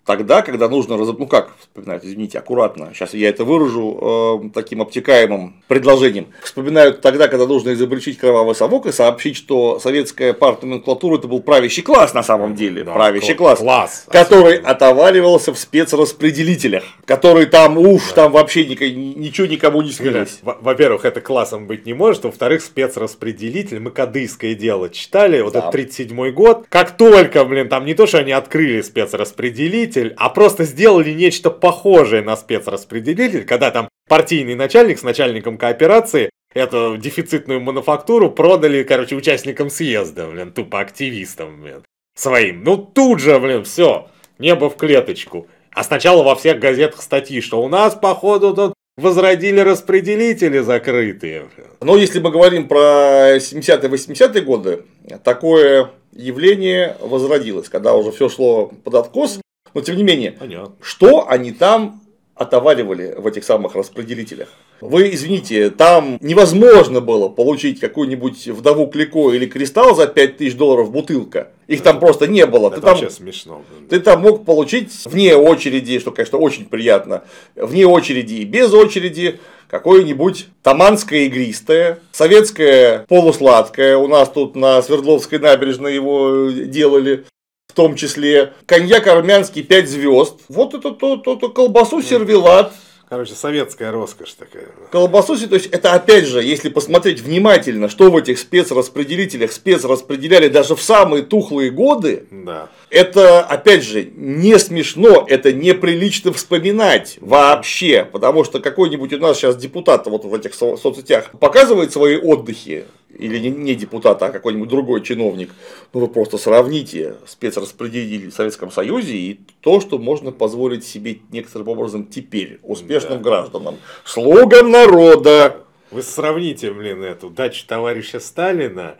тогда, когда нужно, ну как вспоминают, извините, аккуратно, сейчас я это выражу э, таким обтекаемым предложением, вспоминают тогда, когда нужно изобличить кровавый совок и сообщить, что советская партия номенклатура это был правящий класс на самом деле, да, правящий класс, класс, который отоваривался в спецраспределителях, который там, уф, да. там вообще ничего никому не снилось. Во-первых, это классом быть не может, во-вторых, спецраспределитель, мы кадыйское дело читали, вот да. этот 37 год, как только, блин, там не то, что они открыли спецраспределитель, спецраспределитель, а просто сделали нечто похожее на спецраспределитель, когда там партийный начальник с начальником кооперации эту дефицитную мануфактуру продали, короче, участникам съезда, блин, тупо активистам, блин, своим. Ну тут же, блин, все, небо в клеточку. А сначала во всех газетах статьи, что у нас, походу, тут возродили распределители закрытые. Но если мы говорим про 70-80-е годы, такое явление возродилось, когда уже все шло под откос, но тем не менее, Понятно. что они там отоваривали в этих самых распределителях? Вы извините, там невозможно было получить какую-нибудь вдову Клико или кристалл за 5000 долларов бутылка. Их там просто не было. Это ты там, смешно. Ты там мог получить вне очереди, что, конечно, очень приятно, вне очереди и без очереди, какое-нибудь таманское игристое, советское полусладкое, у нас тут на Свердловской набережной его делали, в том числе коньяк армянский 5 звезд. Вот это то, то, то колбасу сервелат. Короче, советская роскошь такая. Колбасу, то есть это опять же, если посмотреть внимательно, что в этих спецраспределителях спецраспределяли даже в самые тухлые годы, да. Это опять же не смешно, это неприлично вспоминать вообще, потому что какой-нибудь у нас сейчас депутат вот в этих соцсетях показывает свои отдыхи, или не, не депутат, а какой-нибудь другой чиновник, ну вы просто сравните спецраспределитель в Советском Союзе и то, что можно позволить себе некоторым образом теперь успешным да. гражданам, слугам народа. Вы сравните, блин, эту дачу товарища Сталина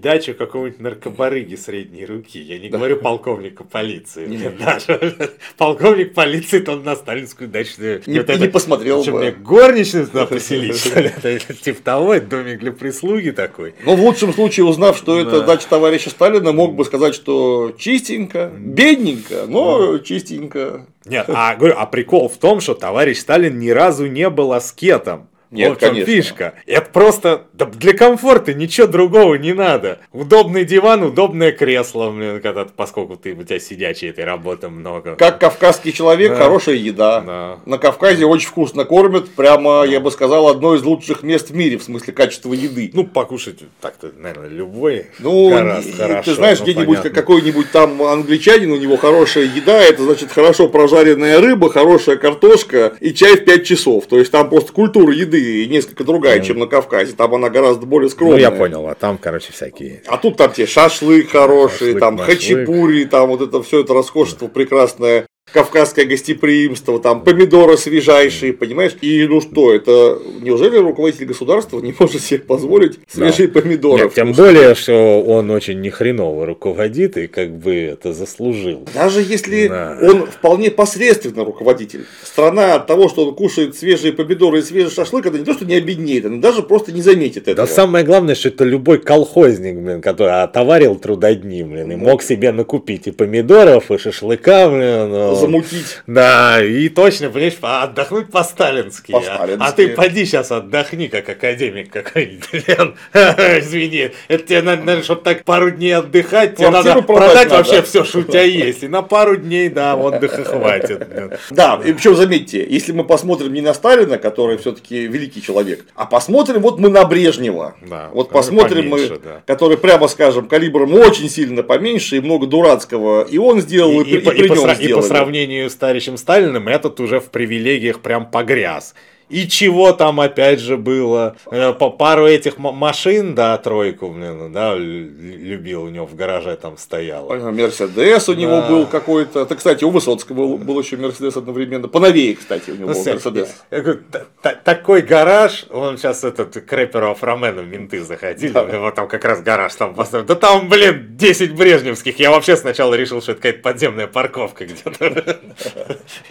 дачу какого-нибудь наркобарыги средней руки. Я не говорю полковника полиции. Нет. Даже полковник полиции, то он на сталинскую дачу. Не, вот не посмотрел бы. мне горничную туда поселить, что ли? Это типа того, домик для прислуги такой. Ну, в лучшем случае, узнав, что это дача товарища Сталина, мог бы сказать, что чистенько, бедненько, но чистенько. Нет, а, говорю, а прикол в том, что товарищ Сталин ни разу не был аскетом. Нет, вот конечно. фишка. Это просто да для комфорта ничего другого не надо. Удобный диван, удобное кресло, блин, когда, поскольку ты, у тебя сидячей этой работы много. Как кавказский человек, да. хорошая еда. Да. На Кавказе очень вкусно кормят, прямо, я бы сказал, одно из лучших мест в мире в смысле качества еды. Ну, покушать так-то, наверное, любой. Ну, гораздо хорошо. Ты знаешь, ну, где-нибудь какой-нибудь там англичанин, у него хорошая еда, это значит хорошо прожаренная рыба, хорошая картошка и чай в 5 часов. То есть там просто культура еды и несколько другая, чем на Кавказе. Там она гораздо более скромная. Ну, я понял, а там, короче, всякие. А тут там те шашлык хороший, шашлык, там машлык. хачапури, там вот это все это роскошество прекрасное кавказское гостеприимство, там помидоры свежайшие, понимаешь? И ну что, это неужели руководитель государства не может себе позволить свежие да. помидоры? Нет, тем более, что он очень нехреново руководит и как бы это заслужил. Даже если да. он вполне посредственно руководитель. Страна от того, что он кушает свежие помидоры и свежий шашлык, это не то, что не обеднеет, она даже просто не заметит этого. Да самое главное, что это любой колхозник, блин, который отоварил трудодни, блин, и ну. мог себе накупить и помидоров, и шашлыка, блин, замутить. Да, и точно, понимаешь, отдохнуть по-сталински. А, а ты поди сейчас отдохни, как академик какой-нибудь, <laughs> Извини, это тебе надо, надо, чтобы так пару дней отдыхать, тебе надо продать вообще все, что у тебя есть. И на пару дней, да, отдыха хватит. Да, и причем заметьте, если мы посмотрим не на Сталина, который все-таки великий человек, а посмотрим вот мы на Брежнева. Да, вот посмотрим мы, да. который, прямо скажем, калибром очень сильно поменьше и много дурацкого. И он сделал, и, и, и, и при нем сделали. И по сравнению с товарищем Сталиным, этот уже в привилегиях прям погряз. И чего там опять же было? Э, По пару этих машин, да, тройку, блин, да, любил у него в гараже там стояла. Мерседес у него Да. был какой-то. Это, кстати, у Высоцкого был, был еще Мерседес одновременно. Поновее, кстати, у него Ну, был Мерседес. такой гараж, он сейчас этот к рэперу Афромену менты заходили, Да. вот там как раз гараж там поставил. Да там, блин, 10 брежневских. Я вообще сначала решил, что это какая-то подземная парковка где-то.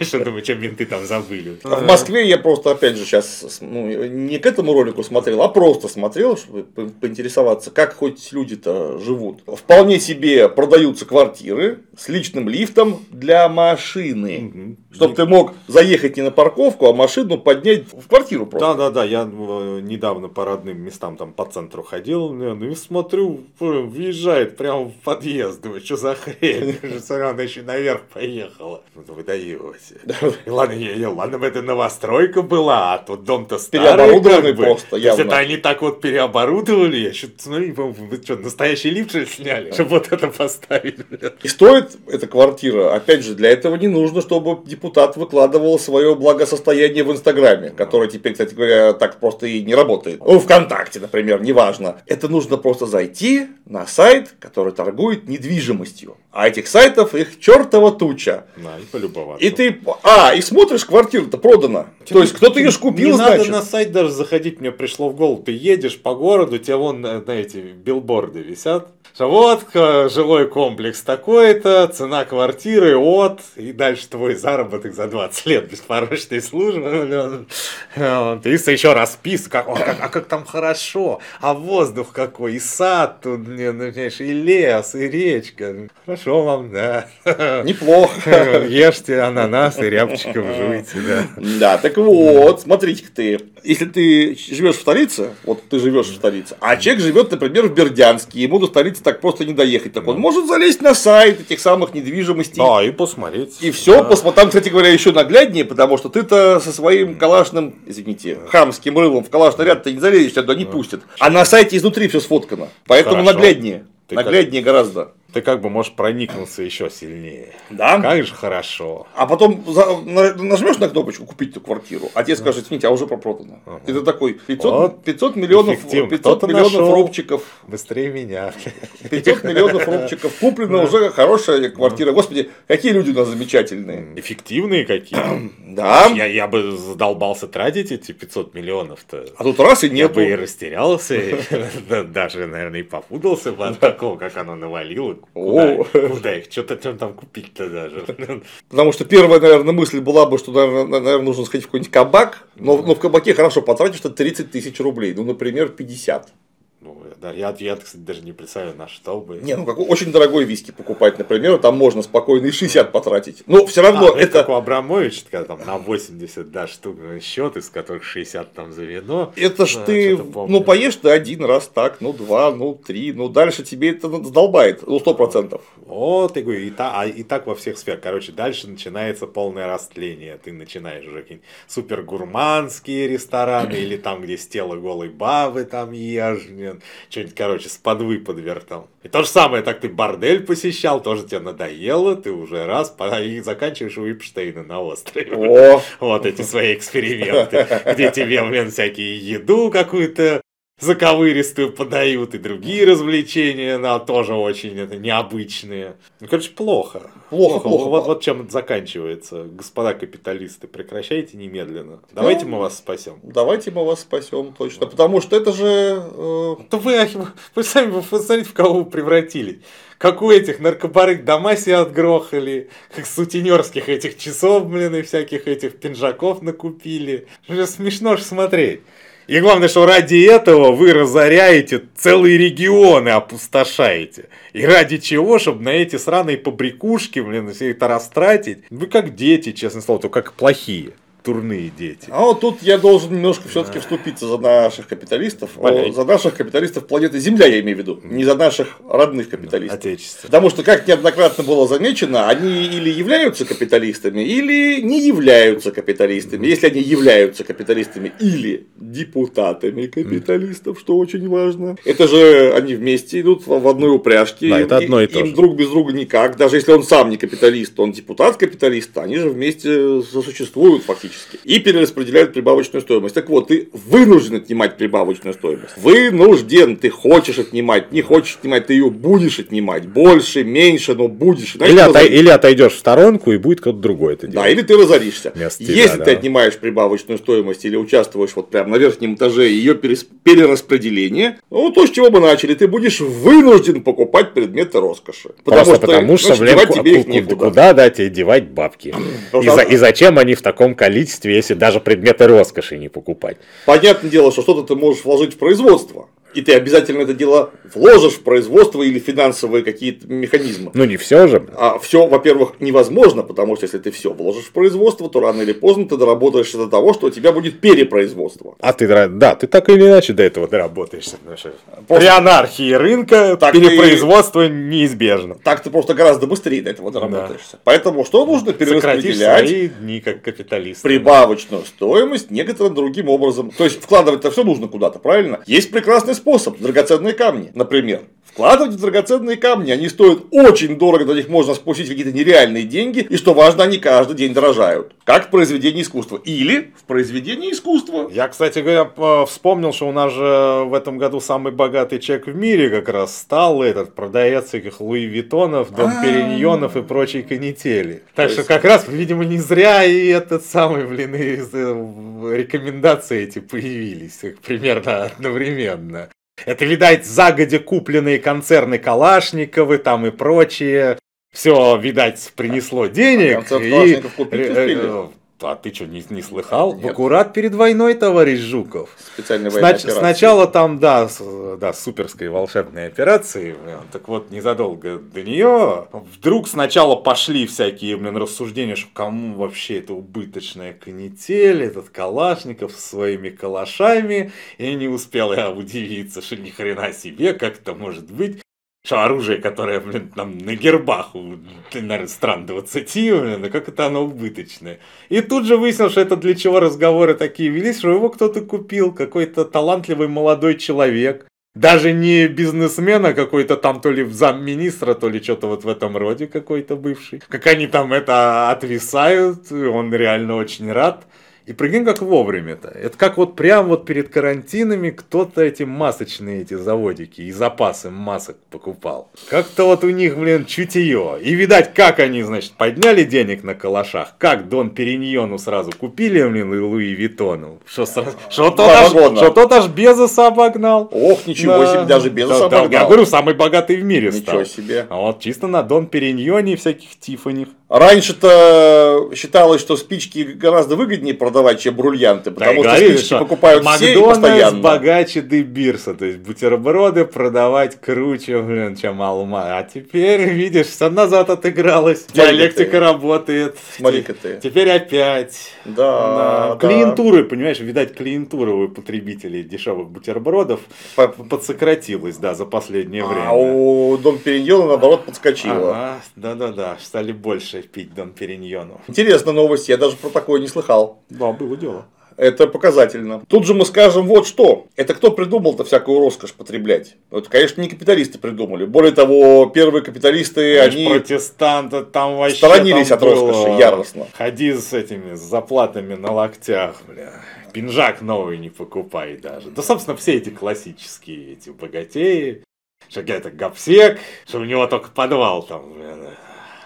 <laughs> Что думаю, чем менты там забыли. В Москве я просто, опять же, сейчас ну, не к этому ролику смотрел, а просто смотрел, чтобы по- поинтересоваться, как хоть люди-то живут. Вполне себе продаются квартиры с личным лифтом для машины. Мгм. Чтобы ты мог заехать не на парковку, а машину поднять в квартиру просто. Да, да, да, я э, недавно по родным местам там по центру ходил, ну и смотрю, блин, въезжает прямо в подъезд, думаю, что за хрень, <laughs> смотрю, она еще наверх поехала. Ну, вы даете. Ладно, ладно бы это новостройка была, а тут дом-то старый. Переоборудованный как бы. просто, То есть явно. это они так вот переоборудовали, я что-то смотрю, вы что, настоящий лифт ли сняли, чтобы вот это поставили. И стоит эта квартира, опять же, для этого не нужно, чтобы депутат выкладывал свое благосостояние в Инстаграме, которое теперь, кстати говоря, так просто и не работает. Ну, ВКонтакте, например, неважно. Это нужно просто зайти на сайт, который торгует недвижимостью. А этих сайтов их чертова туча. Да, и полюбоваться. И ты, а, и смотришь, квартира-то продана. То есть кто-то ее ж купил, Не значит. надо на сайт даже заходить, мне пришло в голову. Ты едешь по городу, у тебя вон на, на эти билборды висят. Что вот жилой комплекс такой-то, цена квартиры от, и дальше твой заработок за 20 лет беспорочной службы. И еще расписка, как, «О, как- а как там хорошо, а воздух какой, и сад тут, блин, ну, понимаешь, и лес, и речка. Хорошо вам, да. Неплохо. Ешьте ананас и рябчиков жуйте, да. Да, так вот, смотрите-ка ты, если ты живешь в столице, вот ты живешь в столице, а человек живет, например, в Бердянске, ему до столицы так просто не доехать, так он может залезть на сайт этих самых недвижимостей. Да, и посмотреть. И все, там, кстати говоря, еще нагляднее, потому что ты-то со своим калашным, извините, хамским рылом в калашный ряд ты не залезешь, тебя туда не пустят. А на сайте изнутри все сфоткано. Поэтому Хорошо. нагляднее. Ты как- нагляднее гораздо. Ты как бы можешь проникнуться еще сильнее. Да? Как же хорошо. А потом за- на- нажмешь на кнопочку купить эту квартиру, а тебе скажут, извините, а уже продано. И ты такой, 500, Вот. 500 миллионов, Эффективно. 500 Кто-то миллионов нашел. рубчиков. Быстрее меня. 500 миллионов рубчиков. Куплена уже хорошая квартира. Господи, какие люди у нас замечательные. Эффективные какие. <clears throat> Да. Я, я бы задолбался тратить эти 500 миллионов-то. А тут раз и Я нет. бы и растерялся, <laughs> даже, наверное, и попутался бы от такого, как оно навалило. Куда, О. куда их, что-то там купить-то даже. Потому что первая, наверное, мысль была бы, что, наверное, нужно сходить в какой-нибудь кабак. Но, но в кабаке хорошо потратишь ты 30 тысяч рублей. Ну, например, 50. Ну, да, я, я, кстати, даже не представляю, на что бы. Не, ну какой очень дорогой виски покупать, например, там можно спокойно и 60 потратить. Но все равно А, ну, это, как у Абрамовича, когда там на 80 да, штук счет, из которых 60 там за вино. Это ж Да, ты, ну, поешь ты один раз так, ну, два, ну, три, ну, дальше тебе это задолбает, ну, сто процентов. Вот, я говорю, и, та- а, и так во всех сферах. Короче, дальше начинается полное растление. Ты начинаешь уже какие-нибудь супер гурманские рестораны, или там, где с тела голой бабы там ешь, блин, что-нибудь, короче, с подвы подвертал. И то же самое, так ты бордель посещал, тоже тебе надоело, ты уже раз, и заканчиваешь у Эпштейна на острове. О, Вот эти свои эксперименты, где тебе, блин, всякие еду какую-то заковыристую подают и другие развлечения, но тоже очень это, необычные. Ну, короче, плохо. Плохо, плохо. Вот, вот чем это заканчивается. Господа капиталисты, прекращайте немедленно. Давайте мы вас спасем. давайте мы вас спасем точно, потому что это же, э, То вы, вы сами вы посмотрите, в кого вы превратились. Как у этих наркобарык дома себе отгрохали, как сутенерских этих часов, блин, и всяких этих пинжаков накупили. Уже смешно ж смотреть. И главное, что ради этого вы разоряете целые регионы, опустошаете. И ради чего, чтобы на эти сраные побрякушки, блин, все это растратить. Вы как дети, честное слово, только как плохие, турные дети. а вот тут я должен немножко все-таки вступиться за наших капиталистов, о, за наших капиталистов планеты Земля, я имею в виду, не за наших родных капиталистов. Отечество. Потому что, как неоднократно было замечено, они или являются капиталистами, или не являются капиталистами. Если они являются капиталистами или депутатами капиталистов, что очень важно. Это же они вместе идут в одной упряжке. Да, это Им- одно и им то же. друг без друга никак. Даже если он сам не капиталист, он депутат капиталиста, они же вместе сосуществуют фактически. Автоматически. И перераспределяют прибавочную стоимость. Так вот, ты вынужден отнимать прибавочную стоимость. Вынужден. Ты хочешь отнимать, не хочешь отнимать, ты ее будешь отнимать. Больше, меньше, но будешь. Иначе или, отой, или отойдешь в сторонку, и будет кто-то другой это делать. Да, или ты разоришься. Вместо Если тебя, ты да. отнимаешь прибавочную стоимость или участвуешь вот прямо на верхнем этаже ее перераспределение, ну, то, с чего мы начали, ты будешь вынужден покупать предметы роскоши. Потому Просто что, потому что, ну, блин, тебе их некуда. Куда, да, тебе девать бабки? И, за, и зачем они в таком количестве, если даже предметы роскоши не покупать? Понятное дело, что что-то ты можешь вложить в производство. И ты обязательно это дело вложишь в производство или финансовые какие-то механизмы. Ну не все же. А все, во-первых, невозможно, потому что если ты все вложишь в производство, то рано или поздно ты доработаешься до того, что у тебя будет перепроизводство. А ты, да, ты так или иначе до этого доработаешься. При анархии рынка так перепроизводство ты... неизбежно. Так ты просто гораздо быстрее до этого доработаешься. Да. Поэтому что нужно перераспределять? свои дни как капиталист. Прибавочную стоимость некоторым другим образом. То есть вкладывать-то все нужно куда-то, правильно? Есть прекрасный способ. Драгоценные камни, например. Вкладывать в драгоценные камни, они стоят очень дорого, на них можно спустить какие-то нереальные деньги, и что важно, они каждый день дорожают. Как в произведении искусства. Или в произведении искусства. Я, кстати говоря, вспомнил, что у нас же в этом году самый богатый человек в мире как раз стал этот продавец всяких Луи Виттонов, Дом Периньонов и прочей канители. Так что как раз, видимо, не зря и этот самый, блин, и э, рекомендации эти появились примерно одновременно. Это, видать, загодя купленные концерны Калашниковы там и прочее. Все, видать, принесло денег. А и... купить успели? А ты что, не, не слыхал? Нет. Аккурат перед войной, товарищ Жуков. Специальная военная Снач- Сначала там, да, с, да, суперской волшебной операции. Так вот, незадолго до нее вдруг сначала пошли всякие, блин, рассуждения, что кому вообще это убыточная канитель, этот Калашников со своими калашами. И не успел я удивиться, что ни хрена себе, как это может быть. Что оружие, которое, блин, там на гербах у, наверное, стран 20, блин, как это оно убыточное. И тут же выяснилось, что это для чего разговоры такие велись, что его кто-то купил, какой-то талантливый молодой человек. Даже не бизнесмен, а какой-то там то ли замминистра, то ли что-то вот в этом роде какой-то бывший. Как они там это отвисают, он реально очень рад. И прикинь, как вовремя-то. Это как вот прям вот перед карантинами кто-то эти масочные эти заводики и запасы масок покупал. Как-то вот у них, блин, чутье. И видать, как они, значит, подняли денег на калашах, как Дон Периньону сразу купили, блин, и Луи Виттону. Что, сразу, что, тот аж, что тот аж Безоса обогнал. Ох, ничего да. себе, даже Безоса да, обогнал. я говорю, самый богатый в мире ничего стал. Ничего себе. А вот чисто на Дон Периньоне и всяких Тиффани. Раньше-то считалось, что спички гораздо выгоднее продавать, чем бриллианты, потому да, что говорили, спички что покупают все и постоянно. богаче Дебирса, то есть бутерброды продавать круче, блин, чем Алма. А теперь, видишь, все назад отыгралось, диалектика ты. работает. Смотри-ка ты. Теперь опять. Да, да. Клиентуры, понимаешь, видать, клиентура у потребителей дешевых бутербродов По... подсократилась, да, за последнее а время. А у Дом Периньона, наоборот, подскочила. Ага, да-да-да, стали больше пить Дон Периньону. Интересная новость, я даже про такое не слыхал. Да, было дело. Это показательно. Тут же мы скажем вот что. Это кто придумал-то всякую роскошь потреблять? Это, конечно, не капиталисты придумали. Более того, первые капиталисты, Знаешь, они... Протестанты там вообще Сторонились там от роскоши яростно. Ходи с этими с заплатами на локтях, бля. Пинжак новый не покупай даже. Да, собственно, все эти классические эти богатеи. Что это гопсек, что у него только подвал там, бля,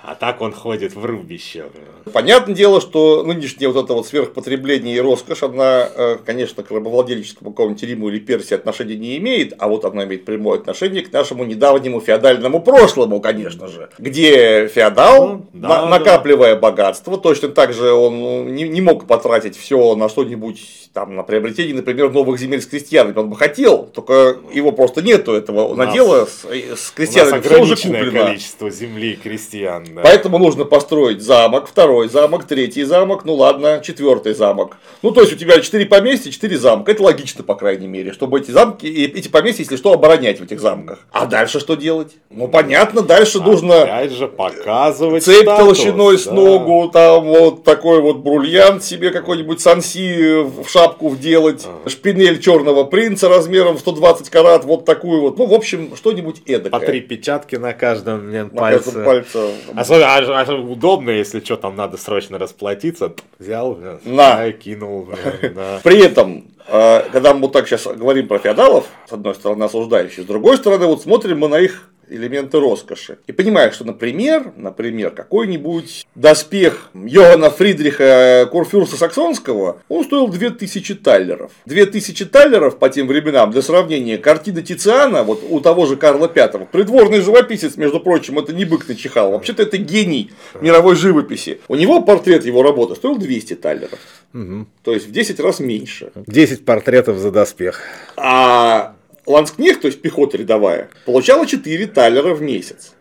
а так он ходит в рубище. Понятное дело, что нынешнее вот это вот сверхпотребление и роскошь, она, э, конечно, к рабовладельческому какому-нибудь Риму или Персии отношения не имеет, а вот она имеет прямое отношение к нашему недавнему феодальному прошлому, конечно же, где феодал, ну, да, на, да. накапливая богатство, точно так же он ну, не, не мог потратить все на что-нибудь там, на приобретение, например, новых земель с крестьянами. Он бы хотел, только его просто нету этого надела с, с крестьянами. У нас ограниченное количество земли крестьян. Да. Поэтому нужно построить замок, второй замок, третий замок, ну ладно, четвертый замок. Ну, то есть у тебя четыре поместья, четыре замка. Это логично, по крайней мере, чтобы эти замки, эти поместья, если что, оборонять в этих замках. А дальше что делать? Ну, понятно, дальше Опять нужно... Опять же показывать Цепь статус, толщиной да. с ногу, там вот такой вот бриллиант себе какой-нибудь санси в шапку вделать, а. шпинель черного принца размером в 120 карат, вот такую вот. Ну, в общем, что-нибудь эдакое. По три печатки на каждом блин, на пальце. Каждом пальце. Особенно а, а, удобно, если что там надо срочно расплатиться, взял, на. кинул. <laughs> При этом э, когда мы вот так сейчас говорим про феодалов, с одной стороны осуждающие, с другой стороны вот смотрим мы на их элементы роскоши. И понимаешь, что, например, например, какой-нибудь доспех Йоганна Фридриха Курфюрста Саксонского, он стоил 2000 таллеров. 2000 таллеров по тем временам, для сравнения, картина Тициана, вот у того же Карла V, придворный живописец, между прочим, это не бык начихал, вообще-то это гений мировой живописи. У него портрет его работы стоил 200 таллеров. Угу. То есть в 10 раз меньше. 10 портретов за доспех. А Ланскнехт, то есть пехота рядовая, получала 4 талера в месяц.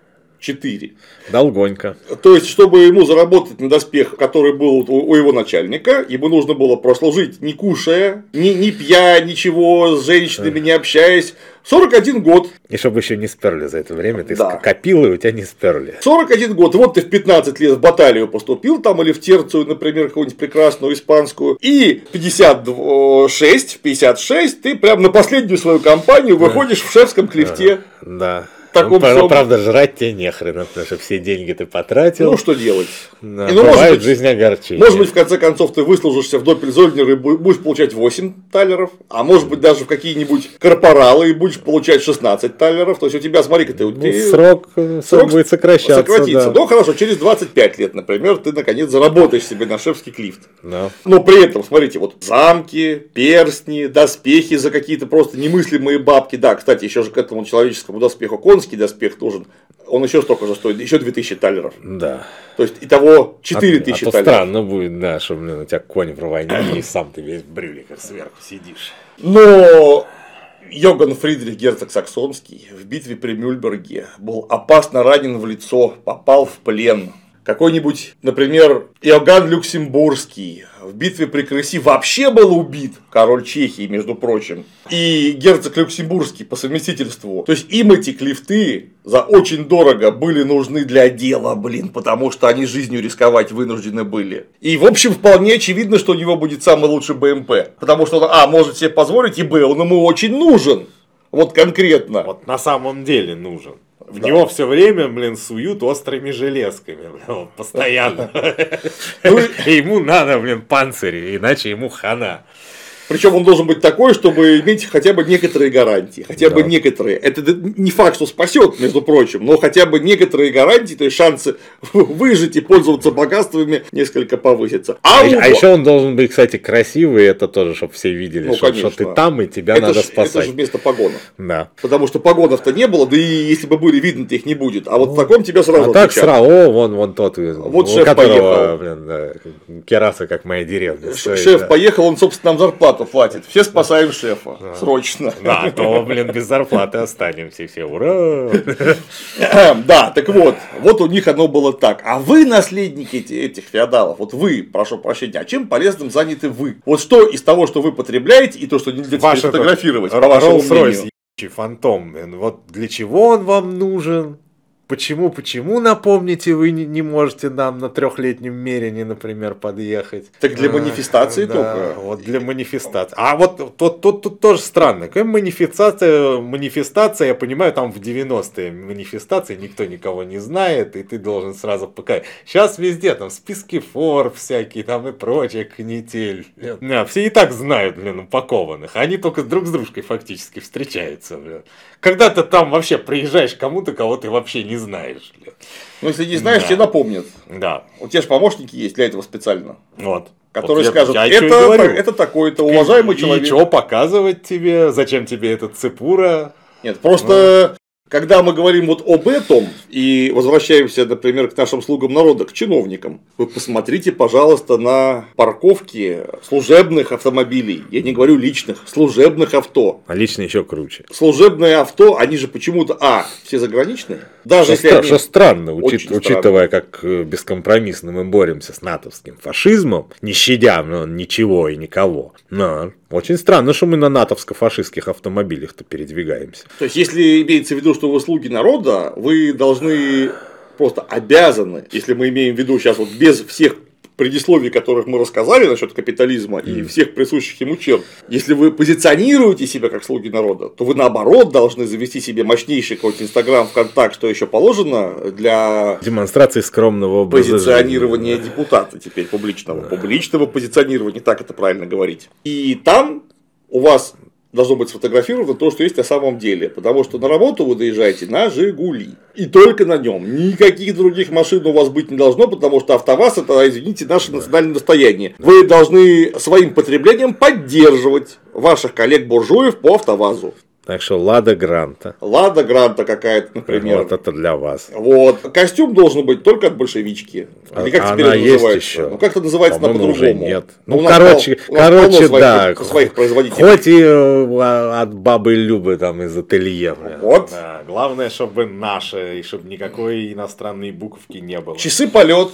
4. Долгонько. То есть, чтобы ему заработать на доспех, который был у его начальника, ему нужно было прослужить не кушая, не, не пья, ничего, с женщинами не общаясь, 41 год. И чтобы еще не сперли за это время, ты да. копил, и у тебя не сперли. 41 год. Вот ты в 15 лет в баталию поступил, там, или в терцию, например, какую-нибудь прекрасную испанскую. И 56, 56 ты прям на последнюю свою кампанию выходишь да. в шефском клифте. Да таком ну, всем... Правда, жрать тебе нехрена, потому что все деньги ты потратил. Ну, что делать? Да, и, ну, может быть, жизнь огорчение. Может быть, в конце концов, ты выслужишься в Доппельзольнер и будешь получать 8 талеров, а может быть, даже в какие-нибудь корпоралы и будешь получать 16 талеров. То есть, у тебя, смотри-ка, ты... Ну, ты... Срок, срок, срок будет сокращаться. Сократиться. Да. Ну, хорошо, через 25 лет, например, ты, наконец, заработаешь себе на шефский клифт. Да. Но при этом, смотрите, вот замки, перстни, доспехи за какие-то просто немыслимые бабки. Да, кстати, еще же к этому человеческому доспеху конский доспех нужен. Он еще столько же стоит, еще 2000 талеров. Да. То есть, итого 4000 а, а талеров. странно будет, да, что, блин, у тебя конь в рванине, и сам ты весь в брюликах сверху сидишь. Но Йоган Фридрих Герцог Саксонский в битве при Мюльберге был опасно ранен в лицо, попал в плен. Какой-нибудь, например, Иоганн Люксембургский в битве при Крыси вообще был убит, король Чехии, между прочим, и герцог Люксембургский по совместительству. То есть им эти клифты за очень дорого были нужны для дела, блин, потому что они жизнью рисковать вынуждены были. И, в общем, вполне очевидно, что у него будет самый лучший БМП, потому что он, а, может себе позволить, и, б, он ему очень нужен. Вот конкретно. Вот на самом деле нужен. В да. него все время, блин, суют острыми железками, блин, постоянно. Ну <laughs> ему надо, блин, панцири, иначе ему хана. Причем он должен быть такой, чтобы иметь хотя бы некоторые гарантии. Хотя да. бы некоторые. Это не факт, что спасет, между прочим, но хотя бы некоторые гарантии, то есть шансы <laughs> выжить и пользоваться богатствами несколько повысятся. А, а, а еще он должен быть, кстати, красивый, это тоже, чтобы все видели, ну, что, что ты там и тебя это надо ж, спасать. Это же вместо погонов. Да. Потому что погонов-то не было, да и если бы были, видно, их не будет. А вот в таком тебя сразу А так сразу, о, вон, вон тот, вот шеф которого, поехал. Блин, да, кераса, как моя деревня. Шеф да. поехал, он, собственно, нам зарплату зарплату платит. Все спасаем шефа. Да. Срочно. Да, то, блин, без зарплаты останемся все. Ура! Да, так вот. Вот у них оно было так. А вы, наследники этих феодалов, вот вы, прошу прощения, а чем полезным заняты вы? Вот что из того, что вы потребляете, и то, что нельзя фотографировать, по вашему мнению? фантом. Вот для чего он вам нужен? Почему, почему, напомните, вы не, не можете нам на трехлетнем мерине, например, подъехать? Так для манифестации да, только. Вот для манифестации. А вот тут, тут, тут тоже странно. Какая манифестация, манифестация, я понимаю, там в 90-е манифестации никто никого не знает, и ты должен сразу показать. Сейчас везде там списки фор всякие там и прочее, канитель. Да, все и так знают, блин, упакованных. Они только друг с дружкой фактически встречаются, блин. Когда ты там вообще приезжаешь кому-то, кого ты вообще не знаешь. Блин. Ну, если не знаешь, да. тебе напомнят. Да. У тебя же помощники есть для этого специально. Вот. Которые вот скажут, я, я это, это такой-то уважаемый и, человек. И что показывать тебе, зачем тебе этот цепура? Нет, просто когда мы говорим вот об этом и возвращаемся, например, к нашим слугам народа, к чиновникам, вы посмотрите, пожалуйста, на парковки служебных автомобилей. Я не говорю личных, служебных авто. А личные еще круче. Служебные авто, они же почему-то, а, все заграничные. Даже что, если что странно, учит, учитывая, как э, бескомпромиссно мы боремся с натовским фашизмом, не щадя ну, ничего и никого. Но очень странно, что мы на натовско-фашистских автомобилях-то передвигаемся. То есть, если имеется в виду, что вы слуги народа, вы должны просто обязаны, если мы имеем в виду сейчас вот без всех предисловий, которых мы рассказали насчет капитализма mm. и всех присущих ему черт, если вы позиционируете себя как слуги народа, то вы наоборот должны завести себе мощнейший какой-то Инстаграм, ВКонтакт, что еще положено для демонстрации скромного образа позиционирования жизни. депутата теперь публичного, да. публичного позиционирования, так это правильно говорить. И там у вас должно быть сфотографировано то, что есть на самом деле. Потому что на работу вы доезжаете на Жигули. И только на нем. Никаких других машин у вас быть не должно, потому что АвтоВАЗ это, извините, наше национальное достояние. Вы должны своим потреблением поддерживать ваших коллег-буржуев по АвтоВАЗу. Так что Лада Гранта. Лада Гранта какая-то, например. Вот это для вас. Вот. Костюм должен быть только от большевички. Или как теперь она это есть называется? еще. Ну, как это называется на по-другому? нет. Ну, ну короче, пол, короче, своих, да. Своих производителей. Хоть и э, от бабы Любы там из ателье. Вот. Да. Главное, чтобы наше, и чтобы никакой иностранной буковки не было. Часы полет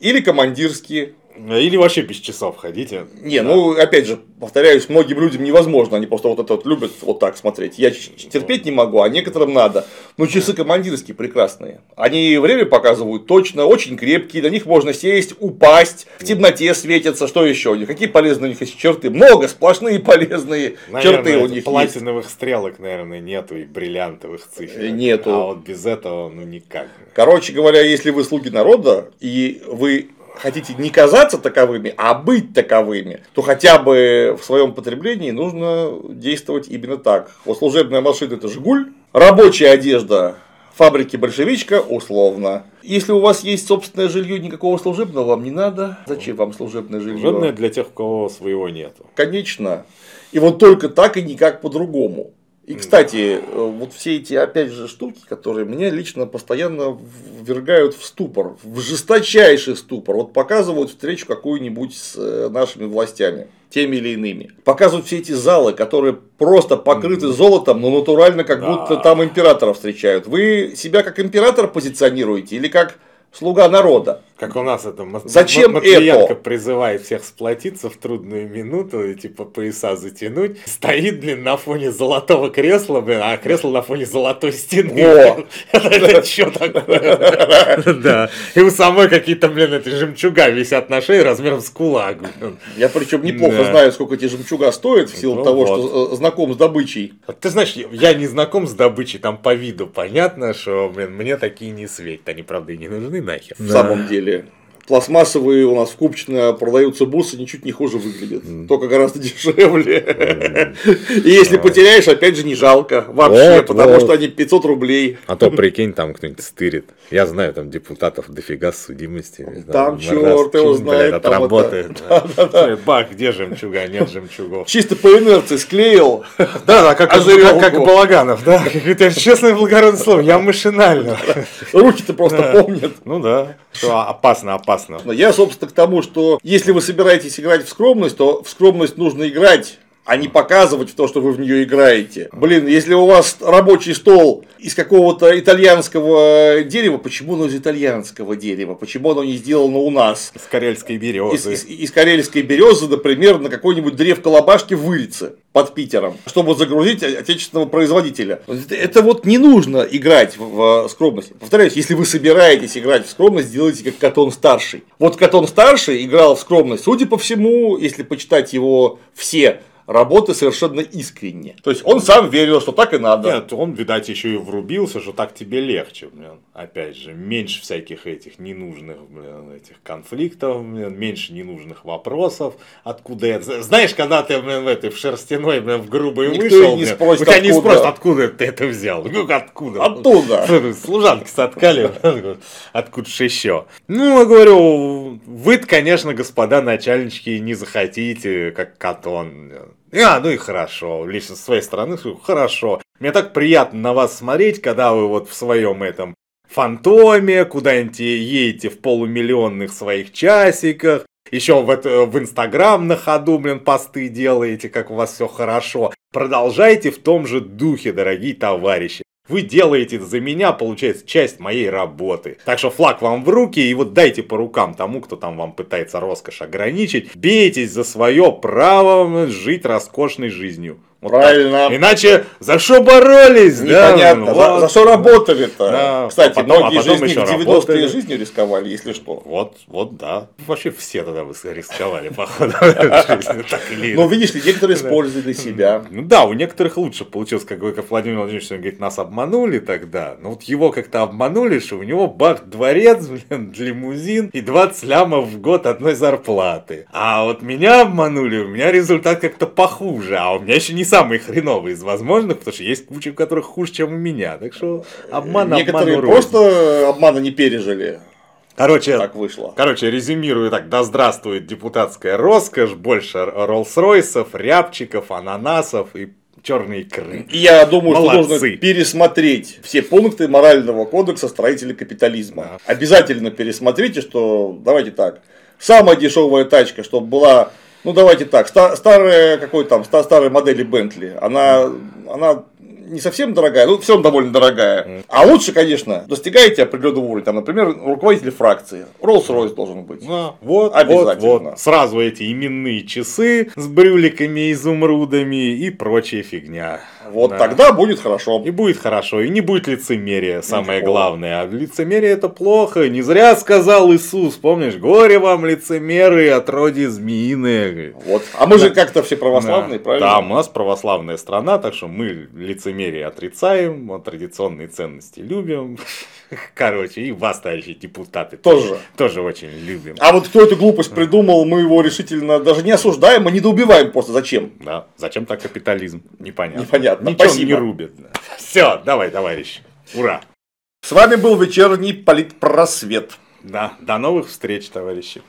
или командирские или вообще без часов ходите. Не, да. ну опять же, повторяюсь, многим людям невозможно, они просто вот это вот любят вот так смотреть. Я терпеть не могу, а некоторым надо. Но часы командирские прекрасные. Они время показывают точно, очень крепкие, на них можно сесть, упасть, в темноте светятся, что еще? Какие полезные у них есть черты? Много, сплошные полезные наверное, черты у них платиновых есть. стрелок, наверное, нету и бриллиантовых цифр. Э, нету. А вот без этого, ну никак. Короче говоря, если вы слуги народа, и вы хотите не казаться таковыми, а быть таковыми, то хотя бы в своем потреблении нужно действовать именно так. Вот служебная машина это Жигуль, рабочая одежда фабрики большевичка условно. Если у вас есть собственное жилье, никакого служебного вам не надо. Зачем вам служебное жилье? Служебное для тех, у кого своего нету. Конечно. И вот только так и никак по-другому. И, кстати, э, вот все эти, опять же, штуки, которые меня лично постоянно ввергают в ступор, в жесточайший ступор. Вот показывают встречу какую-нибудь с э, нашими властями, теми или иными. Показывают все эти залы, которые просто покрыты золотом, но натурально, как да. будто там императора встречают. Вы себя как император позиционируете или как слуга народа. Как у нас это Зачем Матвиенко это? призывает всех сплотиться в трудную минуту и типа пояса затянуть. Стоит, блин, на фоне золотого кресла, блин, а кресло на фоне золотой стены. <laughs> Это что такое? <laughs> Да. И у самой какие-то, блин, эти жемчуга висят на шее размером с кулак. Я причем неплохо знаю, сколько эти жемчуга стоят в силу ну того, что э, знаком с добычей. Ты знаешь, я не знаком с добычей, там по виду понятно, что, блин, мне такие не светят. Они, правда, и не нужны нахер. В самом деле жители пластмассовые у нас в Купчино продаются бусы, ничуть не хуже выглядят. Mm. Только гораздо дешевле. Mm. <laughs> И если потеряешь, опять же, не жалко вообще, вот, потому вот. что они 500 рублей. А то прикинь, там кто-нибудь стырит. Я знаю, там депутатов дофига судимости. Там черт его знает. Там работает. <laughs> Бах, где жемчуга? Нет жемчугов. Чисто по инерции склеил. <laughs> Да, да, как, как, как Балаганов, да. Это честное благородное слово, я машинально. Руки-то просто помнят. Ну да. Что опасно, опасно. Я, собственно, к тому, что если вы собираетесь играть в скромность, то в скромность нужно играть а не показывать то, что вы в нее играете. Блин, если у вас рабочий стол из какого-то итальянского дерева, почему оно из итальянского дерева? Почему оно не сделано у нас? Из карельской березы. Из, из, из карельской березы, например, на какой-нибудь древко лобашки в Вырице под Питером, чтобы загрузить отечественного производителя. Это вот не нужно играть в скромность. Повторяюсь, если вы собираетесь играть в скромность, делайте как Катон старший. Вот Катон старший играл в скромность, судя по всему, если почитать его все работы совершенно искренне. То есть он сам верил, что так и надо. Нет, он, видать, еще и врубился, что так тебе легче, блин. Опять же, меньше всяких этих ненужных, блин, этих конфликтов, блин, меньше ненужных вопросов. Откуда это? Знаешь, когда ты, блин, в этой в шерстяной, блин, в грубой Никто вышел, не спросит, у тебя не спросят, откуда ты это взял. Ну, откуда? Оттуда. <laughs> Служанки соткали, <laughs> откуда же еще. Ну, я говорю, вы конечно, господа начальнички, не захотите, как Катон. А, ну и хорошо. Лично со своей стороны, хорошо. Мне так приятно на вас смотреть, когда вы вот в своем этом фантоме, куда-нибудь едете в полумиллионных своих часиках, еще в, это, в Инстаграм на ходу, блин, посты делаете, как у вас все хорошо. Продолжайте в том же духе, дорогие товарищи. Вы делаете за меня, получается, часть моей работы. Так что флаг вам в руки и вот дайте по рукам тому, кто там вам пытается роскошь ограничить. Бейтесь за свое право жить роскошной жизнью. Вот Правильно. так. Иначе за что боролись, да? Непонятно. Ну, за, вот. за что работали-то? Да. Кстати, А потом- многие а потом же из них еще 90-е работали. жизнью рисковали, если что. Вот, вот, да. Вообще все тогда рисковали, <laughs> походу, в жизни, Но иначе. видишь ли, некоторые использовали для себя. Ну да, у некоторых лучше получилось, как, Владимир Владимирович говорит, нас обманули тогда. Но вот его как-то обманули, что у него бах дворец, <laughs> блин, лимузин и 20 лямов в год одной зарплаты. А вот меня обманули, у меня результат как-то похуже. А у меня еще не самый хреновый из возможных, потому что есть куча, у которых хуже, чем у меня. Так что обман Некоторые обману рознь. просто обмана не пережили. Короче, Так вышло. Короче, резюмирую так, да здравствует депутатская роскошь, больше Роллс-Ройсов, рябчиков, ананасов и черной икры. И я думаю, что Молодцы. нужно пересмотреть все пункты морального кодекса строителей капитализма. Да. Обязательно пересмотрите, что давайте так. Самая дешевая тачка, чтобы была, ну давайте так, ста- старая какой там, ста- старой модели Бентли, она, она не совсем дорогая, все равно довольно дорогая. А лучше, конечно, достигаете определенного уровня. Там, например, руководитель фракции. Rolls-Royce должен быть. А, вот, вот, Обязательно. вот. Сразу эти именные часы с брюликами, изумрудами и прочая фигня. Вот Да. тогда будет хорошо. И будет хорошо, и не будет лицемерия, самое Никакого. главное. А лицемерие это плохо. Не зря сказал Иисус, помнишь, горе вам лицемеры, отродье змеиные. Вот. А мы же как-то все православные, Да. правильно? Да, у нас православная страна, так что мы лицемерие отрицаем, а традиционные ценности любим. <laughs> Короче, и вас, товарищи депутаты, Тоже. тоже очень любим. А вот кто эту глупость придумал, мы его решительно даже не осуждаем, мы недоубиваем просто. Зачем? Да, зачем так капитализм? Непонятно. Непонятно. Ничего Спасибо. не рубит. Все, давай, товарищ. Ура. С вами был вечерний политпросвет. Да, до новых встреч, товарищи.